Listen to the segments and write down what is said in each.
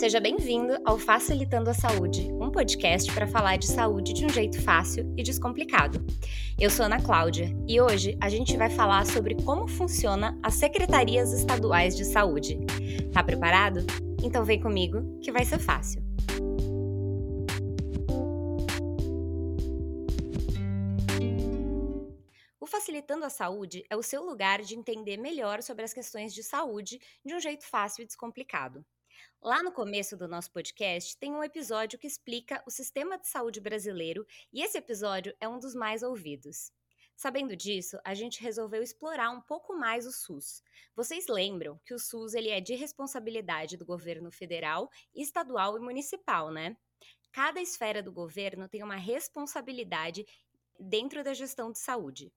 Seja bem-vindo ao Facilitando a Saúde, um podcast para falar de saúde de um jeito fácil e descomplicado. Eu sou Ana Cláudia e hoje a gente vai falar sobre como funciona as secretarias estaduais de saúde. Tá preparado? Então vem comigo que vai ser fácil. O Facilitando a Saúde é o seu lugar de entender melhor sobre as questões de saúde de um jeito fácil e descomplicado. Lá no começo do nosso podcast tem um episódio que explica o sistema de saúde brasileiro e esse episódio é um dos mais ouvidos. Sabendo disso, a gente resolveu explorar um pouco mais o SUS. Vocês lembram que o SUS ele é de responsabilidade do governo federal, estadual e municipal, né? Cada esfera do governo tem uma responsabilidade dentro da gestão de saúde.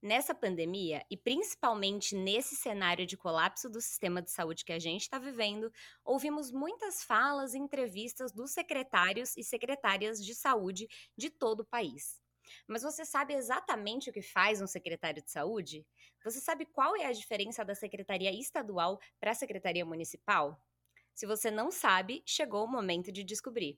Nessa pandemia, e principalmente nesse cenário de colapso do sistema de saúde que a gente está vivendo, ouvimos muitas falas e entrevistas dos secretários e secretárias de saúde de todo o país. Mas você sabe exatamente o que faz um secretário de saúde? Você sabe qual é a diferença da secretaria estadual para a secretaria municipal? Se você não sabe, chegou o momento de descobrir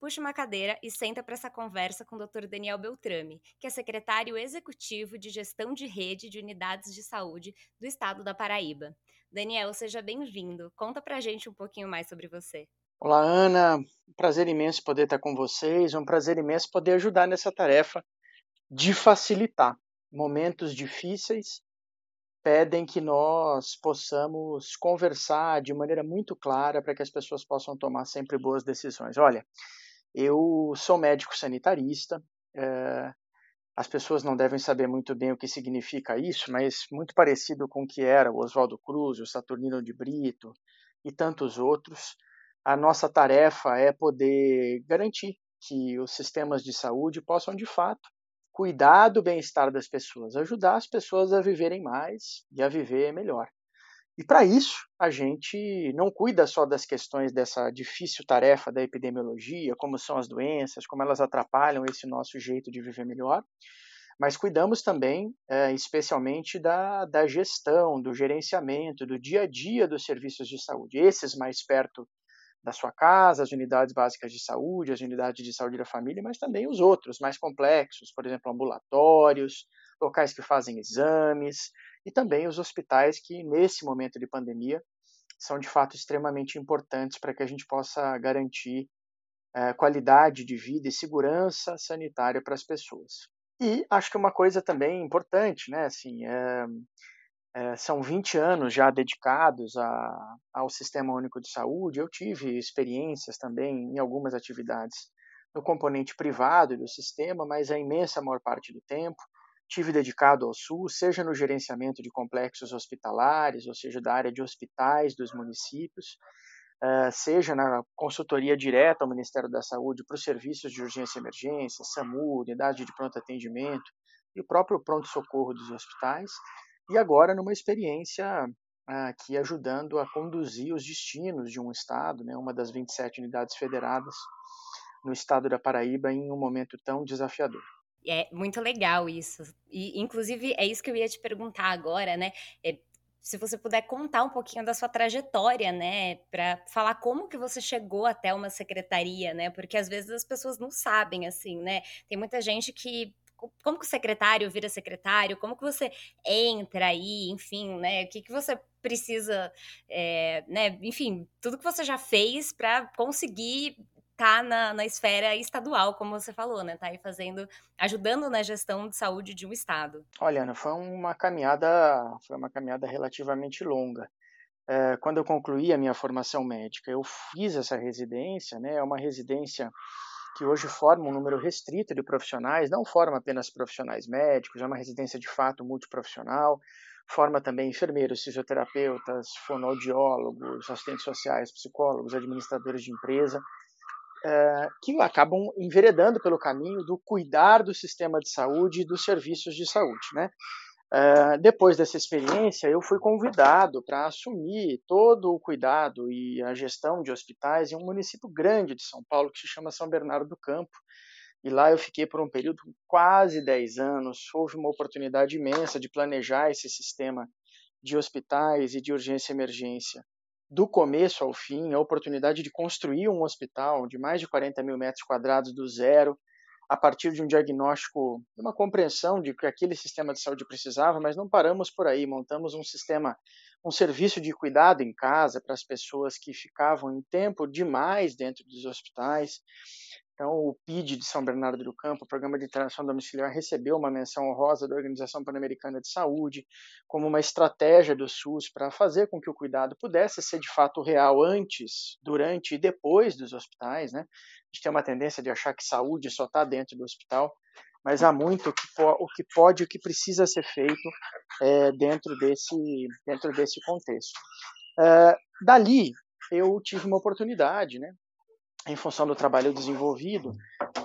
puxa uma cadeira e senta para essa conversa com o Dr. Daniel Beltrame, que é secretário executivo de gestão de rede de unidades de saúde do estado da Paraíba. Daniel, seja bem-vindo. Conta para a gente um pouquinho mais sobre você. Olá, Ana. Um prazer imenso poder estar com vocês. Um prazer imenso poder ajudar nessa tarefa de facilitar. Momentos difíceis pedem que nós possamos conversar de maneira muito clara para que as pessoas possam tomar sempre boas decisões. Olha, eu sou médico sanitarista. É, as pessoas não devem saber muito bem o que significa isso, mas muito parecido com o que era o Oswaldo Cruz, o Saturnino de Brito e tantos outros. A nossa tarefa é poder garantir que os sistemas de saúde possam, de fato, cuidar do bem-estar das pessoas, ajudar as pessoas a viverem mais e a viver melhor. E para isso, a gente não cuida só das questões dessa difícil tarefa da epidemiologia, como são as doenças, como elas atrapalham esse nosso jeito de viver melhor, mas cuidamos também, é, especialmente, da, da gestão, do gerenciamento, do dia a dia dos serviços de saúde, esses mais perto da sua casa, as unidades básicas de saúde, as unidades de saúde da família, mas também os outros mais complexos, por exemplo, ambulatórios, locais que fazem exames, e também os hospitais que, nesse momento de pandemia, são de fato extremamente importantes para que a gente possa garantir é, qualidade de vida e segurança sanitária para as pessoas. E acho que uma coisa também importante, né, assim, é, é, são 20 anos já dedicados a, ao Sistema Único de Saúde. Eu tive experiências também em algumas atividades no componente privado do sistema, mas a imensa maior parte do tempo tive dedicado ao SUS, seja no gerenciamento de complexos hospitalares, ou seja, da área de hospitais dos municípios, uh, seja na consultoria direta ao Ministério da Saúde para os serviços de urgência e emergência, SAMU, unidade de pronto atendimento e o próprio pronto-socorro dos hospitais, e agora numa experiência uh, aqui ajudando a conduzir os destinos de um estado, né, uma das 27 unidades federadas no estado da Paraíba em um momento tão desafiador. É muito legal isso. E, inclusive, é isso que eu ia te perguntar agora, né? É, se você puder contar um pouquinho da sua trajetória, né, para falar como que você chegou até uma secretaria, né? Porque às vezes as pessoas não sabem assim, né? Tem muita gente que como que o secretário vira secretário, como que você entra aí, enfim, né? O que, que você precisa, é, né? Enfim, tudo que você já fez para conseguir tá na, na esfera estadual, como você falou, né? Tá aí fazendo, ajudando na gestão de saúde de um estado. Olha, Ana, foi uma caminhada, foi uma caminhada relativamente longa. É, quando eu concluí a minha formação médica, eu fiz essa residência, né? É uma residência que hoje forma um número restrito de profissionais, não forma apenas profissionais médicos, é uma residência de fato multiprofissional, forma também enfermeiros, fisioterapeutas, fonoaudiólogos, assistentes sociais, psicólogos, administradores de empresa é, que acabam enveredando pelo caminho do cuidar do sistema de saúde e dos serviços de saúde. Né? É, depois dessa experiência, eu fui convidado para assumir todo o cuidado e a gestão de hospitais em um município grande de São Paulo, que se chama São Bernardo do Campo. E lá eu fiquei por um período de quase 10 anos. Houve uma oportunidade imensa de planejar esse sistema de hospitais e de urgência e emergência do começo ao fim, a oportunidade de construir um hospital de mais de 40 mil metros quadrados do zero, a partir de um diagnóstico, uma compreensão de que aquele sistema de saúde precisava, mas não paramos por aí, montamos um sistema, um serviço de cuidado em casa para as pessoas que ficavam em tempo demais dentro dos hospitais. Então, o PID de São Bernardo do Campo, o Programa de Internação Domiciliar, recebeu uma menção honrosa da Organização Pan-Americana de Saúde como uma estratégia do SUS para fazer com que o cuidado pudesse ser de fato real antes, durante e depois dos hospitais. Né? A gente tem uma tendência de achar que saúde só está dentro do hospital, mas há muito o que, pode e o que precisa ser feito é, dentro, desse, dentro desse contexto. É, dali, eu tive uma oportunidade, né, em função do trabalho desenvolvido,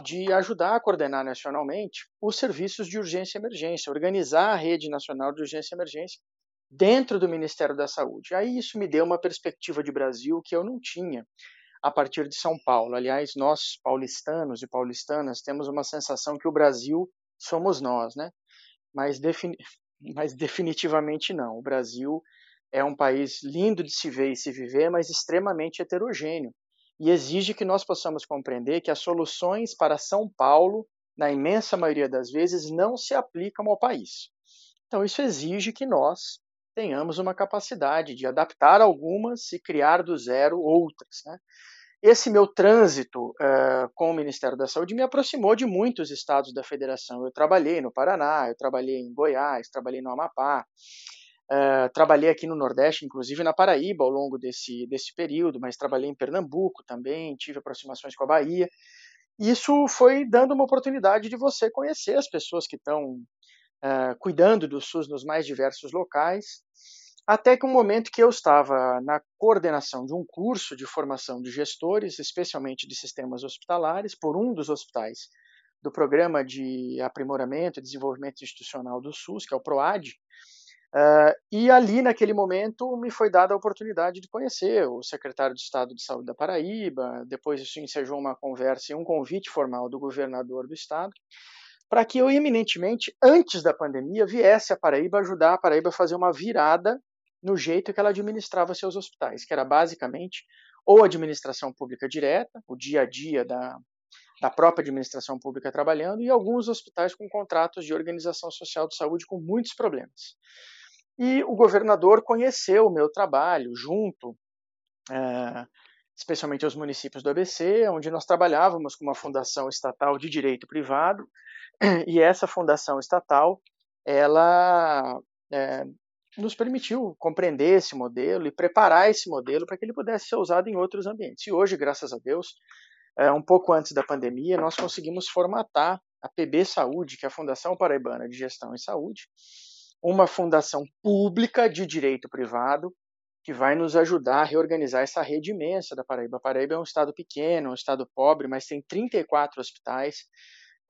de ajudar a coordenar nacionalmente os serviços de urgência e emergência, organizar a rede nacional de urgência e emergência dentro do Ministério da Saúde. Aí isso me deu uma perspectiva de Brasil que eu não tinha a partir de São Paulo. Aliás, nós paulistanos e paulistanas temos uma sensação que o Brasil somos nós, né? Mas, defini mas definitivamente não. O Brasil é um país lindo de se ver e se viver, mas extremamente heterogêneo e exige que nós possamos compreender que as soluções para São Paulo, na imensa maioria das vezes, não se aplicam ao país. Então, isso exige que nós tenhamos uma capacidade de adaptar algumas e criar do zero outras. Né? Esse meu trânsito uh, com o Ministério da Saúde me aproximou de muitos estados da federação. Eu trabalhei no Paraná, eu trabalhei em Goiás, trabalhei no Amapá, Uh, trabalhei aqui no Nordeste, inclusive na Paraíba, ao longo desse, desse período, mas trabalhei em Pernambuco também, tive aproximações com a Bahia. Isso foi dando uma oportunidade de você conhecer as pessoas que estão uh, cuidando do SUS nos mais diversos locais, até que um momento que eu estava na coordenação de um curso de formação de gestores, especialmente de sistemas hospitalares, por um dos hospitais do Programa de Aprimoramento e Desenvolvimento Institucional do SUS, que é o PROAD, Uh, e ali, naquele momento, me foi dada a oportunidade de conhecer o secretário de Estado de Saúde da Paraíba. Depois, isso ensejou uma conversa e um convite formal do governador do Estado, para que eu, eminentemente, antes da pandemia, viesse a Paraíba ajudar a Paraíba a fazer uma virada no jeito que ela administrava seus hospitais, que era basicamente ou administração pública direta, o dia a dia da, da própria administração pública trabalhando, e alguns hospitais com contratos de organização social de saúde com muitos problemas. E o governador conheceu o meu trabalho junto, é, especialmente aos municípios do ABC, onde nós trabalhávamos com uma fundação estatal de direito privado, e essa fundação estatal, ela é, nos permitiu compreender esse modelo e preparar esse modelo para que ele pudesse ser usado em outros ambientes. E hoje, graças a Deus, é, um pouco antes da pandemia, nós conseguimos formatar a PB Saúde, que é a Fundação Paraibana de Gestão em Saúde, uma fundação pública de direito privado que vai nos ajudar a reorganizar essa rede imensa da Paraíba. A Paraíba é um estado pequeno, um estado pobre, mas tem 34 hospitais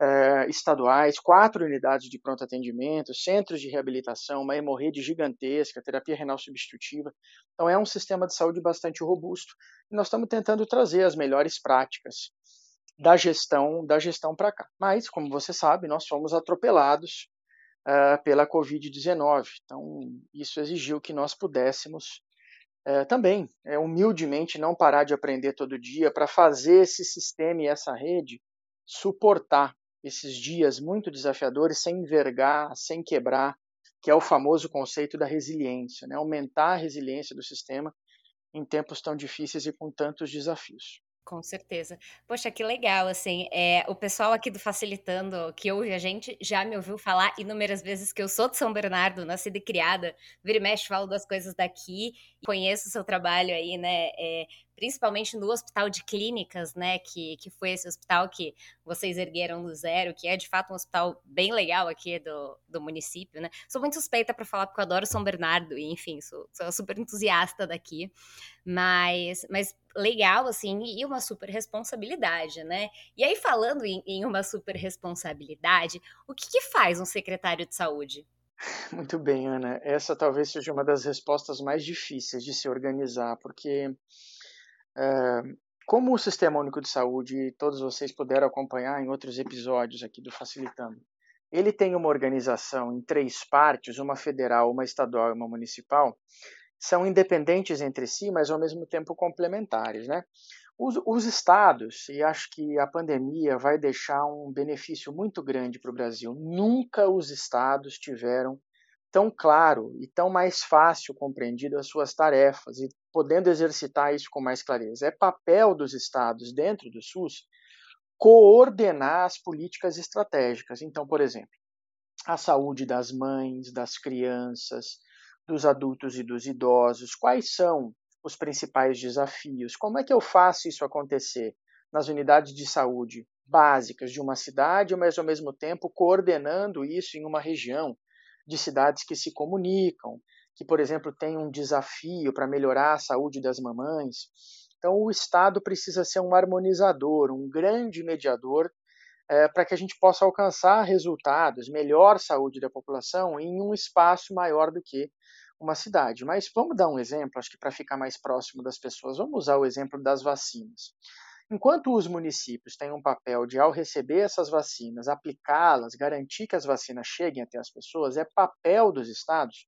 eh, estaduais, quatro unidades de pronto atendimento, centros de reabilitação, uma hemorrede gigantesca, terapia renal substitutiva. Então é um sistema de saúde bastante robusto. E nós estamos tentando trazer as melhores práticas da gestão da gestão para cá. Mas, como você sabe, nós fomos atropelados uh, pela Covid-19. Então, isso exigiu que nós pudéssemos uh, também, uh, humildemente, não parar de aprender todo dia para fazer esse sistema e essa rede suportar esses dias muito desafiadores sem envergar, sem quebrar, que é o famoso conceito da resiliência, né? aumentar a resiliência do sistema em tempos tão difíceis e com tantos desafios. Com certeza. Poxa, que legal, assim, é, o pessoal aqui do Facilitando, que ouve a gente, já me ouviu falar inúmeras vezes que eu sou de São Bernardo, nascida e criada, vira e mexe, falo das coisas daqui, conheço o seu trabalho aí, né, é, principalmente no Hospital de Clínicas, né, que, que foi esse hospital que vocês ergueram do zero, que é de fato um hospital bem legal aqui do, do município, né. Sou muito suspeita para falar porque eu adoro São Bernardo e, enfim, sou, sou super entusiasta daqui, mas, mas legal, assim, e uma super responsabilidade, né. E aí, falando em, em uma super responsabilidade, o que, que faz um secretário de saúde? Muito bem, Ana. Essa talvez seja uma das respostas mais difíceis de se organizar, porque como o Sistema Único de Saúde, todos vocês puderam acompanhar em outros episódios aqui do Facilitando, ele tem uma organização em três partes, uma federal, uma estadual e uma municipal. são independentes entre si, mas ao mesmo tempo complementares, né? Os, os estados, e acho que a pandemia vai deixar um benefício muito grande para o Brasil. Nunca os estados tiveram tão claro e tão mais fácil compreendido as suas tarefas e podendo exercitar isso com mais clareza. É papel dos estados dentro do SUS coordenar as políticas estratégicas. Então, por exemplo, a saúde das mães, das crianças, dos adultos e dos idosos, quais são os principais desafios? Como é que eu faço isso acontecer nas unidades de saúde básicas de uma cidade, mas ao mesmo tempo coordenando isso em uma região de cidades que se comunicam, que, por exemplo, tem um desafio para melhorar a saúde das mamães. Então, o Estado precisa ser um harmonizador, um grande mediador é, para que a gente possa alcançar resultados, melhor saúde da população em um espaço maior do que uma cidade. Mas vamos dar um exemplo, acho que para ficar mais próximo das pessoas, vamos usar o exemplo das vacinas. Enquanto os municípios têm um papel de, ao receber essas vacinas, aplicá-las, garantir que as vacinas cheguem até as pessoas, é papel dos estados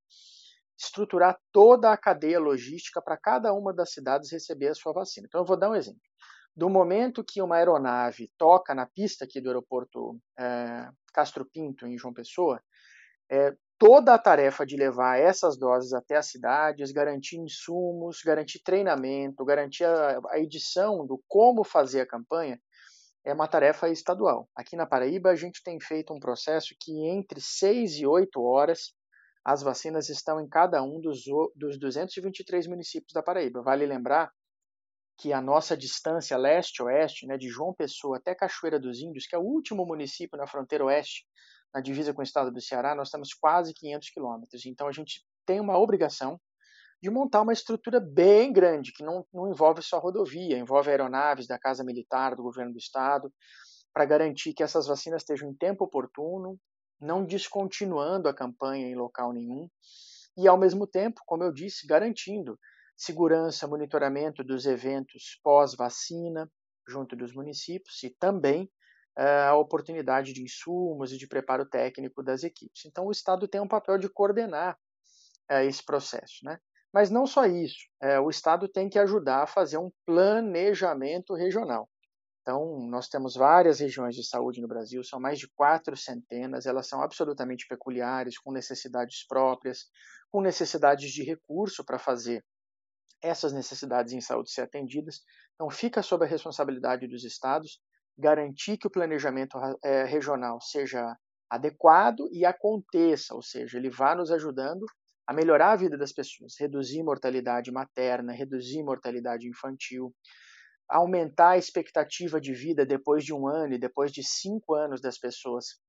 estruturar toda a cadeia logística para cada uma das cidades receber a sua vacina. Então, eu vou dar um exemplo. Do momento que uma aeronave toca na pista aqui do aeroporto é, Castro Pinto, em João Pessoa, é, toda a tarefa de levar essas doses até as cidades, garantir insumos, garantir treinamento, garantir a, a edição do como fazer a campanha, é uma tarefa estadual. Aqui na Paraíba, a gente tem feito um processo que entre 6 e 8 horas as vacinas estão em cada um dos, dos 223 municípios da Paraíba. Vale lembrar que a nossa distância leste-oeste, né, de João Pessoa até Cachoeira dos Índios, que é o último município na fronteira oeste na divisa com o estado do Ceará, nós temos quase 500 quilômetros. Então a gente tem uma obrigação de montar uma estrutura bem grande, que não, não envolve só rodovia, envolve aeronaves da Casa Militar, do governo do estado, para garantir que essas vacinas estejam em tempo oportuno, não descontinuando a campanha em local nenhum, e ao mesmo tempo, como eu disse, garantindo segurança, monitoramento dos eventos pós-vacina junto dos municípios e também a oportunidade de insumos e de preparo técnico das equipes. Então, o Estado tem um papel de coordenar é, esse processo. Né? Mas não só isso, é, o Estado tem que ajudar a fazer um planejamento regional. Então, nós temos várias regiões de saúde no Brasil, são mais de quatro centenas, elas são absolutamente peculiares, com necessidades próprias, com necessidades de recurso para fazer essas necessidades em saúde ser atendidas. Então, fica sob a responsabilidade dos estados garantir que o planejamento é, regional seja adequado e aconteça, ou seja, ele vá nos ajudando a melhorar a vida das pessoas, reduzir mortalidade materna, reduzir mortalidade infantil, aumentar a expectativa de vida depois de um ano e depois de cinco anos das pessoas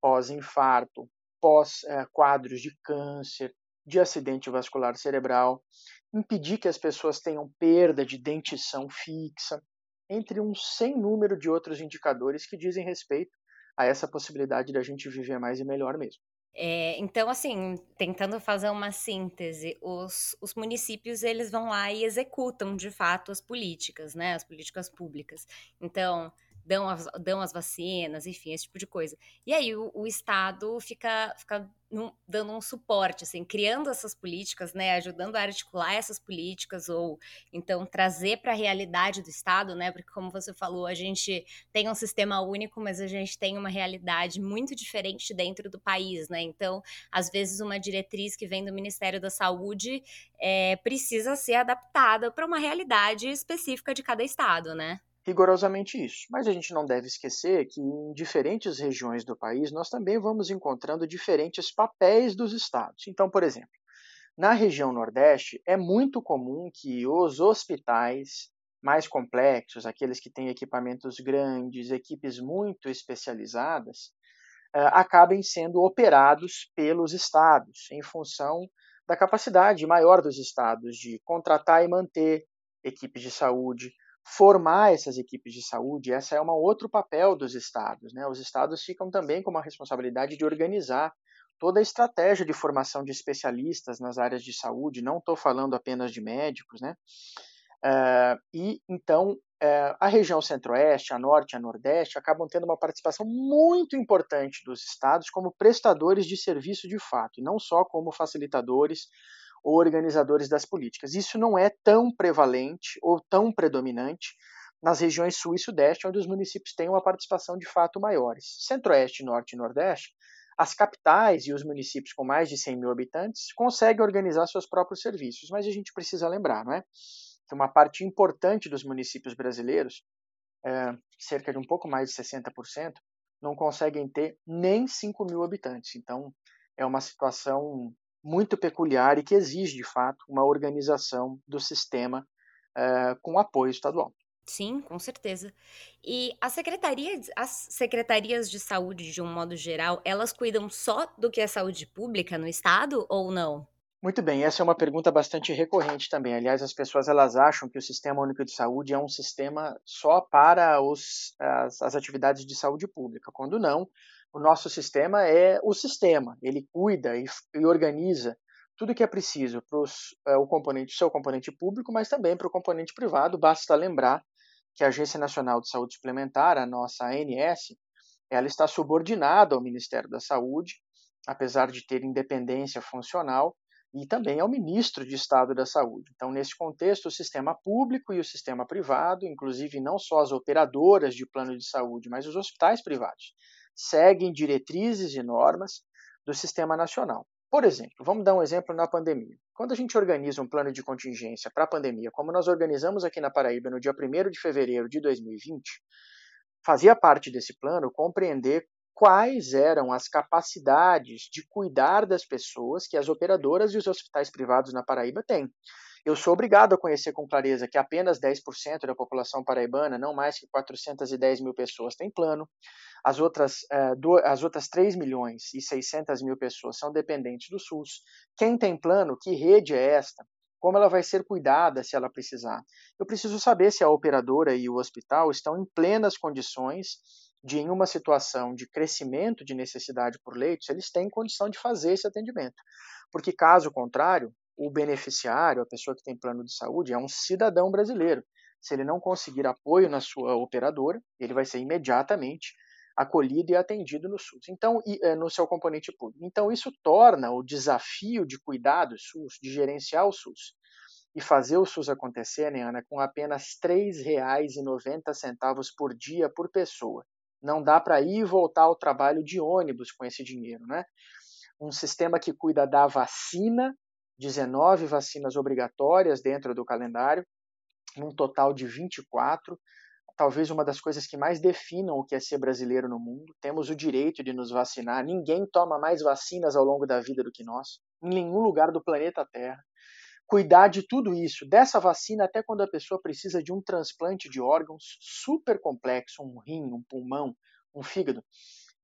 pós-infarto, pós-quadros de câncer, de acidente vascular cerebral, impedir que as pessoas tenham perda de dentição fixa, entre um sem número de outros indicadores que dizem respeito a essa possibilidade da gente viver mais e melhor mesmo. É, então, assim, tentando fazer uma síntese, os, os, municípios eles vão lá e executam de fato as políticas, né? As políticas públicas. Então, dão as, dão as vacinas, enfim, esse tipo de coisa. E aí o, o Estado fica, fica num, dando um suporte, assim, criando essas políticas, né, ajudando a articular essas políticas ou então trazer para a realidade do Estado, né, porque como você falou, a gente tem um sistema único, mas a gente tem uma realidade muito diferente dentro do país, né, então às vezes uma diretriz que vem do Ministério da Saúde é, precisa ser adaptada para uma realidade específica de cada estado, né rigorosamente isso. Mas a gente não deve esquecer que em diferentes regiões do país nós também vamos encontrando diferentes papéis dos estados. Então, por exemplo, na região Nordeste é muito comum que os hospitais mais complexos, aqueles que têm equipamentos grandes, equipes muito especializadas, eh, acabem sendo operados pelos estados, em função da capacidade maior dos estados de contratar e manter equipes de saúde, formar essas equipes de saúde, essa é um outro papel dos estados. Né? Os estados ficam também com uma responsabilidade de organizar toda a estratégia de formação de especialistas nas áreas de saúde, não estou falando apenas de médicos, né? Uh, e então uh, a região centro-oeste, a norte a nordeste acabam tendo uma participação muito importante dos estados como prestadores de serviço de fato, e não só como facilitadores ou organizadores das políticas. Isso não é tão prevalente ou tão predominante nas regiões sul e sudeste, onde os municípios têm uma participação de fato maiores. Centro-oeste, norte e nordeste, as capitais e os municípios com mais de 100 mil habitantes conseguem organizar seus próprios serviços, mas a gente precisa lembrar, não é? Que uma parte importante dos municípios brasileiros, é, cerca de um pouco mais de 60%, não conseguem ter nem 5 mil habitantes. Então, é uma situação muito peculiar e que exige, de fato, uma organização do sistema é, com apoio estadual. Sim, com certeza. E a secretaria, as secretarias de saúde, de um modo geral, elas cuidam só do que é saúde pública no estado ou não? Muito bem, essa é uma pergunta bastante recorrente também. Aliás, as pessoas elas acham que o Sistema Único de Saúde é um sistema só para os, as, as atividades de saúde pública, quando não. O nosso sistema é o sistema, ele cuida e, e organiza tudo que é preciso para é, o componente, seu componente público, mas também para o componente privado. Basta lembrar que a Agência Nacional de Saúde Suplementar, a nossa ANS, ela está subordinada ao Ministério da Saúde, apesar de ter independência funcional, e também ao ministro de Estado da Saúde. Então, nesse contexto, o sistema público e o sistema privado, inclusive não só as operadoras de plano de saúde, mas os hospitais privados, seguem diretrizes e normas do sistema nacional. Por exemplo, vamos dar um exemplo na pandemia. Quando a gente organiza um plano de contingência para a pandemia, como nós organizamos aqui na Paraíba no dia 1 de fevereiro de 2020, fazia parte desse plano compreender quais eram as capacidades de cuidar das pessoas que as operadoras e os hospitais privados na Paraíba têm. Eu sou obrigado a conhecer com clareza que apenas 10% da população paraibana, não mais que 410 mil pessoas, tem plano. As outras, uh, as outras 3 milhões e 600 mil pessoas são dependentes do SUS. Quem tem plano, que rede é esta? Como ela vai ser cuidada se ela precisar? Eu preciso saber se a operadora e o hospital estão em plenas condições de em uma situação de crescimento de necessidade por leitos, eles têm condição de fazer esse atendimento. Porque, caso contrário, o beneficiário, a pessoa que tem plano de saúde, é um cidadão brasileiro. Se ele não conseguir apoio na sua operadora, ele vai ser imediatamente acolhido e atendido no SUS. Então, eh, no seu componente público. Então, isso torna o desafio de cuidar do SUS, de gerenciar o SUS e fazer o SUS acontecer, né, Ana, com apenas R$ 3,90 por dia por pessoa. Não dá para ir e voltar ao trabalho de ônibus com esse dinheiro, né? Um sistema que cuida da vacina, 19 vacinas obrigatórias dentro do calendário, num total de 24. Talvez uma das coisas que mais definam o que é ser brasileiro no mundo. Temos o direito de nos vacinar. Ninguém toma mais vacinas ao longo da vida do que nós, em nenhum lugar do planeta Terra cuidar de tudo isso, dessa vacina até quando a pessoa precisa de um transplante de órgãos super complexo, um rim, um pulmão, um fígado.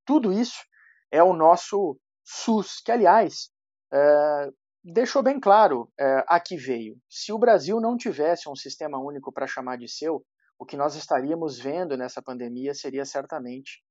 Tudo isso é o nosso SUS, que aliás é, deixou bem claro é, a que veio. Se o Brasil não tivesse um sistema único para chamar de seu, o que nós estaríamos vendo nessa pandemia seria certamente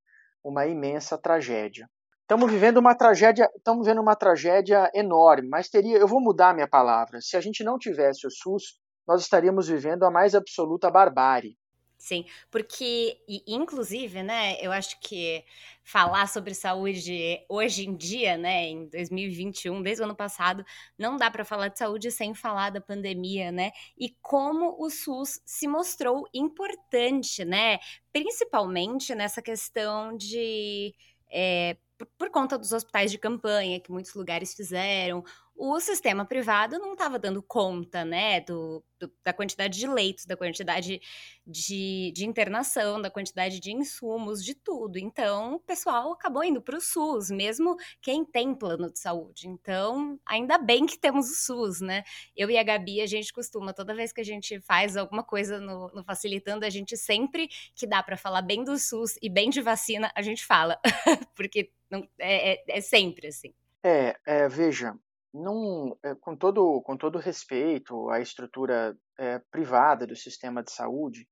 uma imensa tragédia. Estamos vivendo uma tragédia, estamos vivendo uma tragédia enorme, mas teria, eu vou mudar minha palavra. Se a gente não tivesse o SUS, nós estaríamos vivendo a mais absoluta barbárie. Sim, porque, inclusive, né, eu acho que falar sobre saúde hoje em dia, né, em 2021, desde o ano passado, não dá para falar de saúde sem falar da pandemia, né, e como o SUS se mostrou importante, né, principalmente nessa questão de. É, por, por conta dos hospitais de campanha que muitos lugares fizeram, o sistema privado não estava dando conta, né, do, do, da quantidade de leitos, da quantidade de, de, internação, da quantidade de insumos, de tudo. Então, o pessoal acabou indo para o SUS, mesmo quem tem plano de saúde. Então, ainda bem que temos o SUS, né? Eu e a Gabi, a gente costuma, toda vez que a gente faz alguma coisa no, no Facilitando, a gente sempre que dá para falar bem do SUS e bem de vacina, a gente fala, porque não, é, é, é sempre assim. É, é, veja, não, é, com, todo, com todo respeito à estrutura é, privada do sistema de saúde,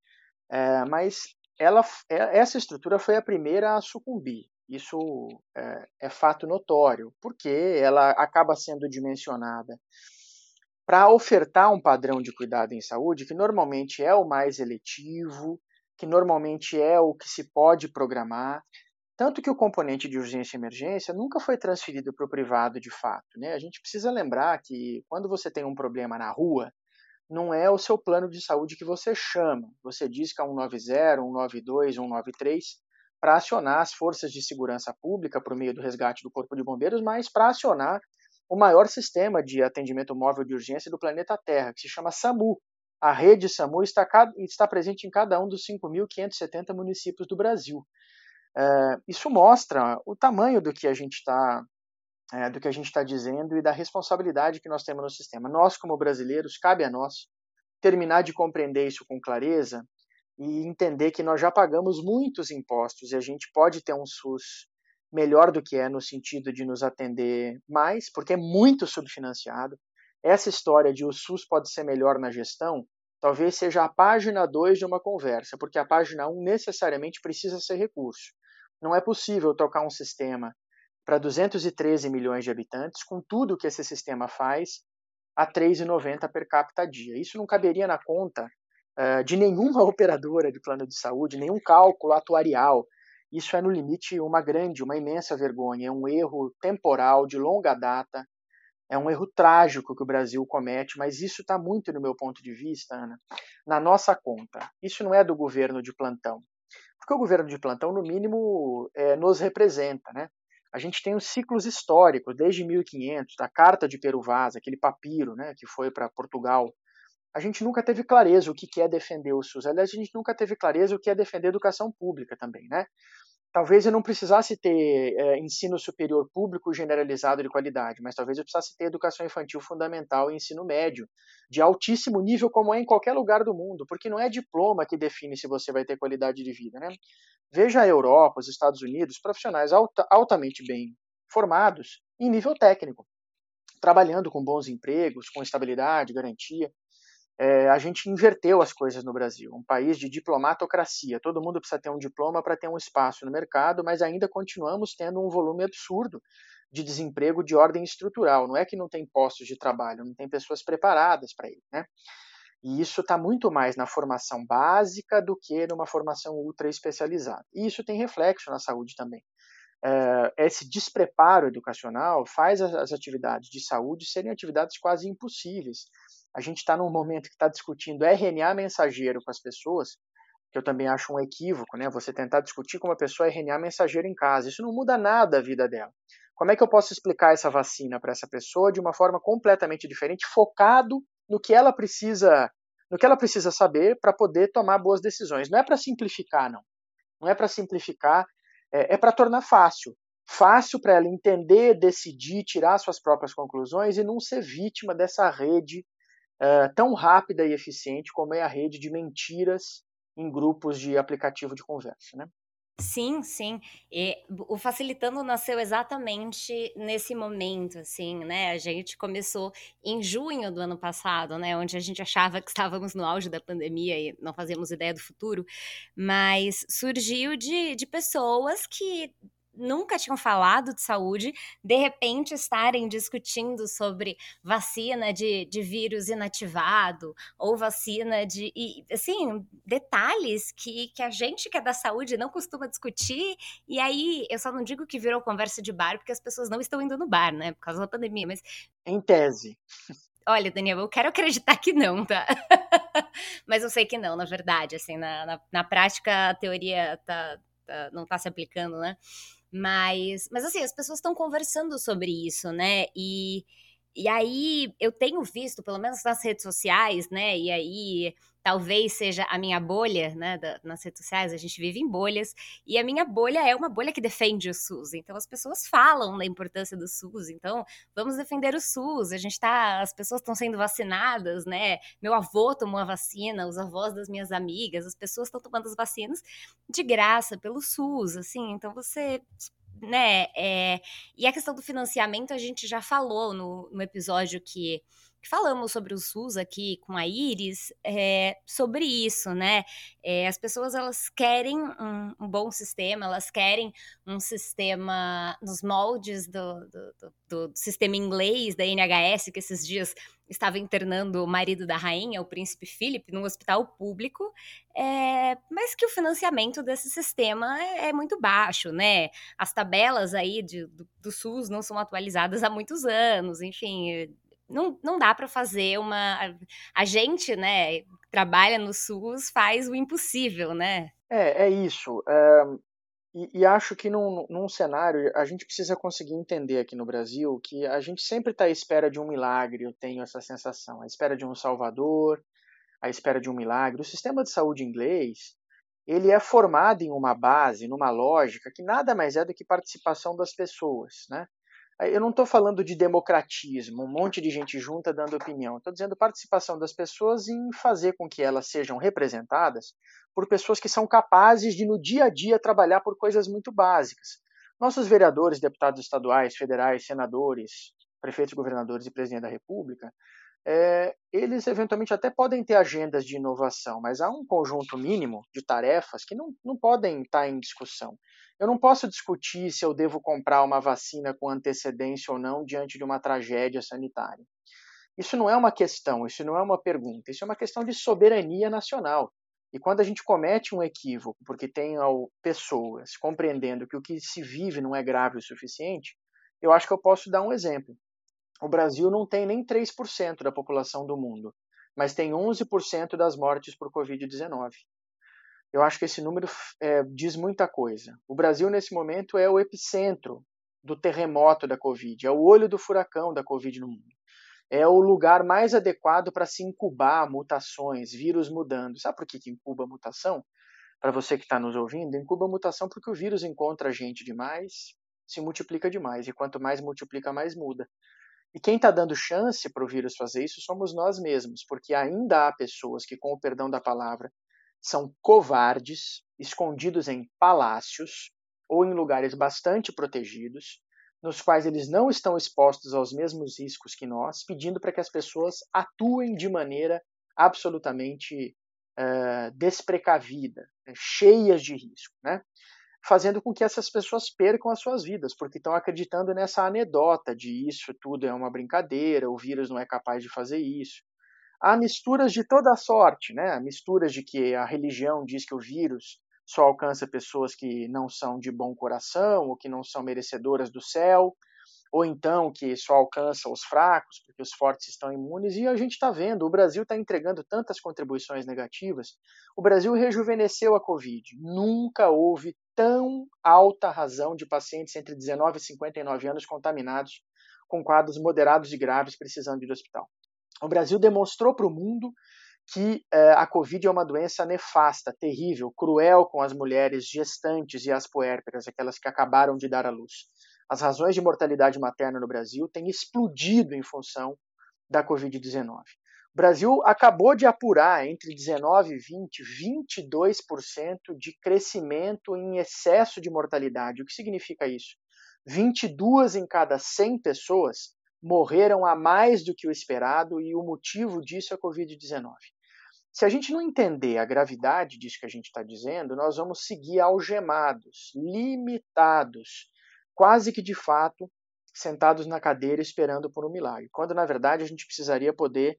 é, mas ela, essa estrutura foi a primeira a sucumbir. Isso é, é fato notório, porque ela acaba sendo dimensionada para ofertar um padrão de cuidado em saúde que normalmente é o mais eletivo, que normalmente é o que se pode programar, Tanto que o componente de urgência e emergência nunca foi transferido para o privado de fato. Né? A gente precisa lembrar que quando você tem um problema na rua, não é o seu plano de saúde que você chama. Você diz que é 190, 192, 193 para acionar as forças de segurança pública por meio do resgate do Corpo de Bombeiros, mas para acionar o maior sistema de atendimento móvel de urgência do planeta Terra, que se chama SAMU. A rede SAMU está, está presente em cada um dos 5.570 municípios do Brasil. É, isso mostra o tamanho do que a gente está é, do que a gente está dizendo e da responsabilidade que nós temos no sistema. Nós, como brasileiros, cabe a nós terminar de compreender isso com clareza e entender que nós já pagamos muitos impostos e a gente pode ter um SUS melhor do que é no sentido de nos atender mais, porque é muito subfinanciado. Essa história de o SUS pode ser melhor na gestão, talvez seja a página 2 de uma conversa, porque a página 1 um necessariamente precisa ser recurso. Não é possível tocar um sistema para 213 milhões de habitantes com tudo que esse sistema faz a 3,90 per capita dia. Isso não caberia na conta uh, de nenhuma operadora de plano de saúde, nenhum cálculo atuarial. Isso é, no limite, uma grande, uma imensa vergonha. É um erro temporal, de longa data. É um erro trágico que o Brasil comete, mas isso está muito, no meu ponto de vista, Ana, na nossa conta. Isso não é do governo de plantão. Porque o governo de plantão, no mínimo, é, nos representa, né? A gente tem os ciclos históricos, desde 1500, da Carta de Pero Vaz, aquele papiro né, que foi para Portugal. A gente nunca teve clareza o que é defender o SUS. Aliás, a gente nunca teve clareza o que é defender a educação pública também, né? Talvez eu não precisasse ter é, ensino superior público generalizado de qualidade, mas talvez eu precisasse ter educação infantil fundamental e ensino médio de altíssimo nível, como é em qualquer lugar do mundo, porque não é diploma que define se você vai ter qualidade de vida. Né? Veja a Europa, os Estados Unidos, profissionais alta, altamente bem formados em nível técnico, trabalhando com bons empregos, com estabilidade, garantia é, a gente inverteu as coisas no Brasil. Um país de diplomatocracia. Todo mundo precisa ter um diploma para ter um espaço no mercado, mas ainda continuamos tendo um volume absurdo de desemprego de ordem estrutural. Não é que não tem postos de trabalho, não tem pessoas preparadas para ele. Né? E isso está muito mais na formação básica do que numa formação ultra especializada. E isso tem reflexo na saúde também. É, esse despreparo educacional faz as atividades de saúde serem atividades quase impossíveis a gente está num momento que está discutindo RNA mensageiro com as pessoas, que eu também acho um equívoco, né? Você tentar discutir com uma pessoa RNA mensageiro em casa, isso não muda nada a vida dela. Como é que eu posso explicar essa vacina para essa pessoa de uma forma completamente diferente, focado no que ela precisa, no que ela precisa saber para poder tomar boas decisões? Não é para simplificar, não. Não é para simplificar, é, é para tornar fácil. Fácil para ela entender, decidir, tirar suas próprias conclusões e não ser vítima dessa rede uh, tão rápida e eficiente como é a rede de mentiras em grupos de aplicativo de conversa, né? Sim, sim. E o Facilitando nasceu exatamente nesse momento, assim, né? A gente começou em junho do ano passado, né? Onde a gente achava que estávamos no auge da pandemia e não fazíamos ideia do futuro, mas surgiu de, de pessoas que nunca tinham falado de saúde, de repente estarem discutindo sobre vacina de, de vírus inativado ou vacina de. E, assim, detalhes que, que a gente que é da saúde não costuma discutir. E aí, eu só não digo que virou conversa de bar, porque as pessoas não estão indo no bar, né? Por causa da pandemia, mas. Em tese. Olha, Daniel, eu quero acreditar que não, tá? mas eu sei que não, na verdade, assim, na, na, na prática a teoria tá, tá, não tá se aplicando, né? Mas, mas assim, as pessoas estão conversando sobre isso, né? E, e aí eu tenho visto, pelo menos nas redes sociais, né? E aí talvez seja a minha bolha, né, da, nas redes sociais, a gente vive em bolhas, e a minha bolha é uma bolha que defende o SUS. Então as pessoas falam da importância do SUS, então vamos defender o SUS. A gente tá, as pessoas estão sendo vacinadas, né? Meu avô tomou a vacina, os avós das minhas amigas, as pessoas estão tomando as vacinas de graça pelo SUS, assim. Então você né? É, e a questão do financiamento a gente já falou no, no episódio que falamos sobre o SUS aqui com a Iris, é, sobre isso, né? É, as pessoas elas querem um, um, bom sistema, elas querem um sistema nos moldes do, do, do, do sistema inglês da NHS, que esses dias estava internando o marido da rainha, o príncipe Philip, num hospital público, é, mas que o financiamento desse sistema é, é muito baixo, né? As tabelas aí de, do, do, SUS não são atualizadas há muitos anos, enfim, não, não dá para fazer uma. A gente, né, trabalha no SUS, faz o impossível, né? É, é isso. É, e, e, acho que num, num cenário, a gente precisa conseguir entender aqui no Brasil que a gente sempre está à espera de um milagre, eu tenho essa sensação, à espera de um salvador, à espera de um milagre. O sistema de saúde inglês, ele é formado em uma base, numa lógica, que nada mais é do que participação das pessoas, né? Eu não estou falando de democratismo, um monte de gente junta dando opinião. Estou dizendo participação das pessoas em fazer com que elas sejam representadas por pessoas que são capazes de, no dia a dia, trabalhar por coisas muito básicas. Nossos vereadores, deputados estaduais, federais, senadores, prefeitos, governadores e presidente da República, é, eles eventualmente até podem ter agendas de inovação, mas há um conjunto mínimo de tarefas que não, não podem estar em discussão. Eu não posso discutir se eu devo comprar uma vacina com antecedência ou não diante de uma tragédia sanitária. Isso não é uma questão, isso não é uma pergunta, isso é uma questão de soberania nacional. E quando a gente comete um equívoco, porque tem pessoas compreendendo que o que se vive não é grave o suficiente, eu acho que eu posso dar um exemplo. O Brasil não tem nem 3% da população do mundo, mas tem 11% das mortes por Covid-19. Eu acho que esse número é, diz muita coisa. O Brasil, nesse momento, é o epicentro do terremoto da Covid, é o olho do furacão da Covid no mundo. É o lugar mais adequado para se incubar mutações, vírus mudando. Sabe por que, que incuba mutação? Para você que está nos ouvindo, incuba mutação porque o vírus encontra gente demais, se multiplica demais, e quanto mais multiplica, mais muda. E quem está dando chance para o vírus fazer isso somos nós mesmos, porque ainda há pessoas que, com o perdão da palavra, são covardes, escondidos em palácios ou em lugares bastante protegidos, nos quais eles não estão expostos aos mesmos riscos que nós, pedindo para que as pessoas atuem de maneira absolutamente uh, desprecavida, né, cheias de risco. Né? Fazendo com que essas pessoas percam as suas vidas, porque estão acreditando nessa anedota de isso tudo é uma brincadeira, o vírus não é capaz de fazer isso. Há misturas de toda sorte, né? Misturas de que a religião diz que o vírus só alcança pessoas que não são de bom coração ou que não são merecedoras do céu ou então que só alcança os fracos, porque os fortes estão imunes, e a gente está vendo, o Brasil está entregando tantas contribuições negativas. O Brasil rejuvenesceu a Covid. Nunca houve tão alta razão de pacientes entre 19 e 59 anos contaminados com quadros moderados e graves precisando de hospital. O Brasil demonstrou para o mundo que eh, a Covid é uma doença nefasta, terrível, cruel com as mulheres gestantes e as puérperas, aquelas que acabaram de dar à luz as razões de mortalidade materna no Brasil têm explodido em função da Covid-19. O Brasil acabou de apurar entre 19 e 20, 22% de crescimento em excesso de mortalidade. O que significa isso? 22 em cada 100 pessoas morreram a mais do que o esperado e o motivo disso é a Covid-19. Se a gente não entender a gravidade disso que a gente está dizendo, nós vamos seguir algemados, limitados quase que de fato sentados na cadeira esperando por um milagre, quando na verdade a gente precisaria poder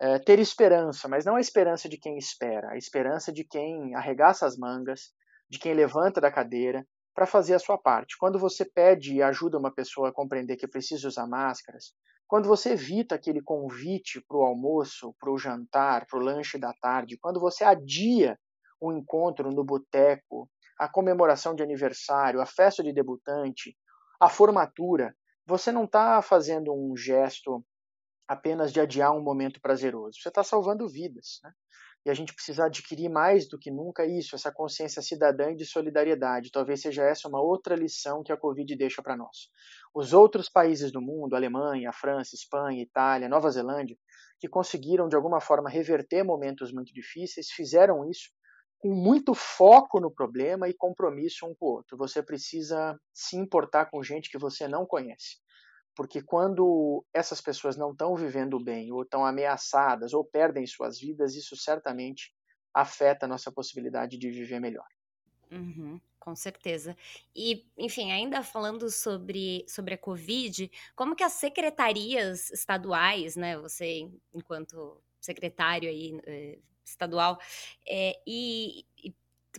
é, ter esperança, mas não a esperança de quem espera, a esperança de quem arregaça as mangas, de quem levanta da cadeira para fazer a sua parte. Quando você pede e ajuda uma pessoa a compreender que precisa usar máscaras, quando você evita aquele convite para o almoço, para o jantar, para o lanche da tarde, quando você adia um encontro no boteco a comemoração de aniversário, a festa de debutante, a formatura, você não está fazendo um gesto apenas de adiar um momento prazeroso, você está salvando vidas. Né? E a gente precisa adquirir mais do que nunca isso, essa consciência cidadã e de solidariedade. Talvez seja essa uma outra lição que a Covid deixa para nós. Os outros países do mundo, Alemanha, França, Espanha, Itália, Nova Zelândia, que conseguiram de alguma forma reverter momentos muito difíceis, fizeram isso com muito foco no problema e compromisso um com o outro. Você precisa se importar com gente que você não conhece. Porque quando essas pessoas não estão vivendo bem, ou estão ameaçadas, ou perdem suas vidas, isso certamente afeta a nossa possibilidade de viver melhor. Uhum, com certeza. E, enfim, ainda falando sobre, sobre a Covid, como que as secretarias estaduais, né, você enquanto secretário aí eh, estadual, é, e, e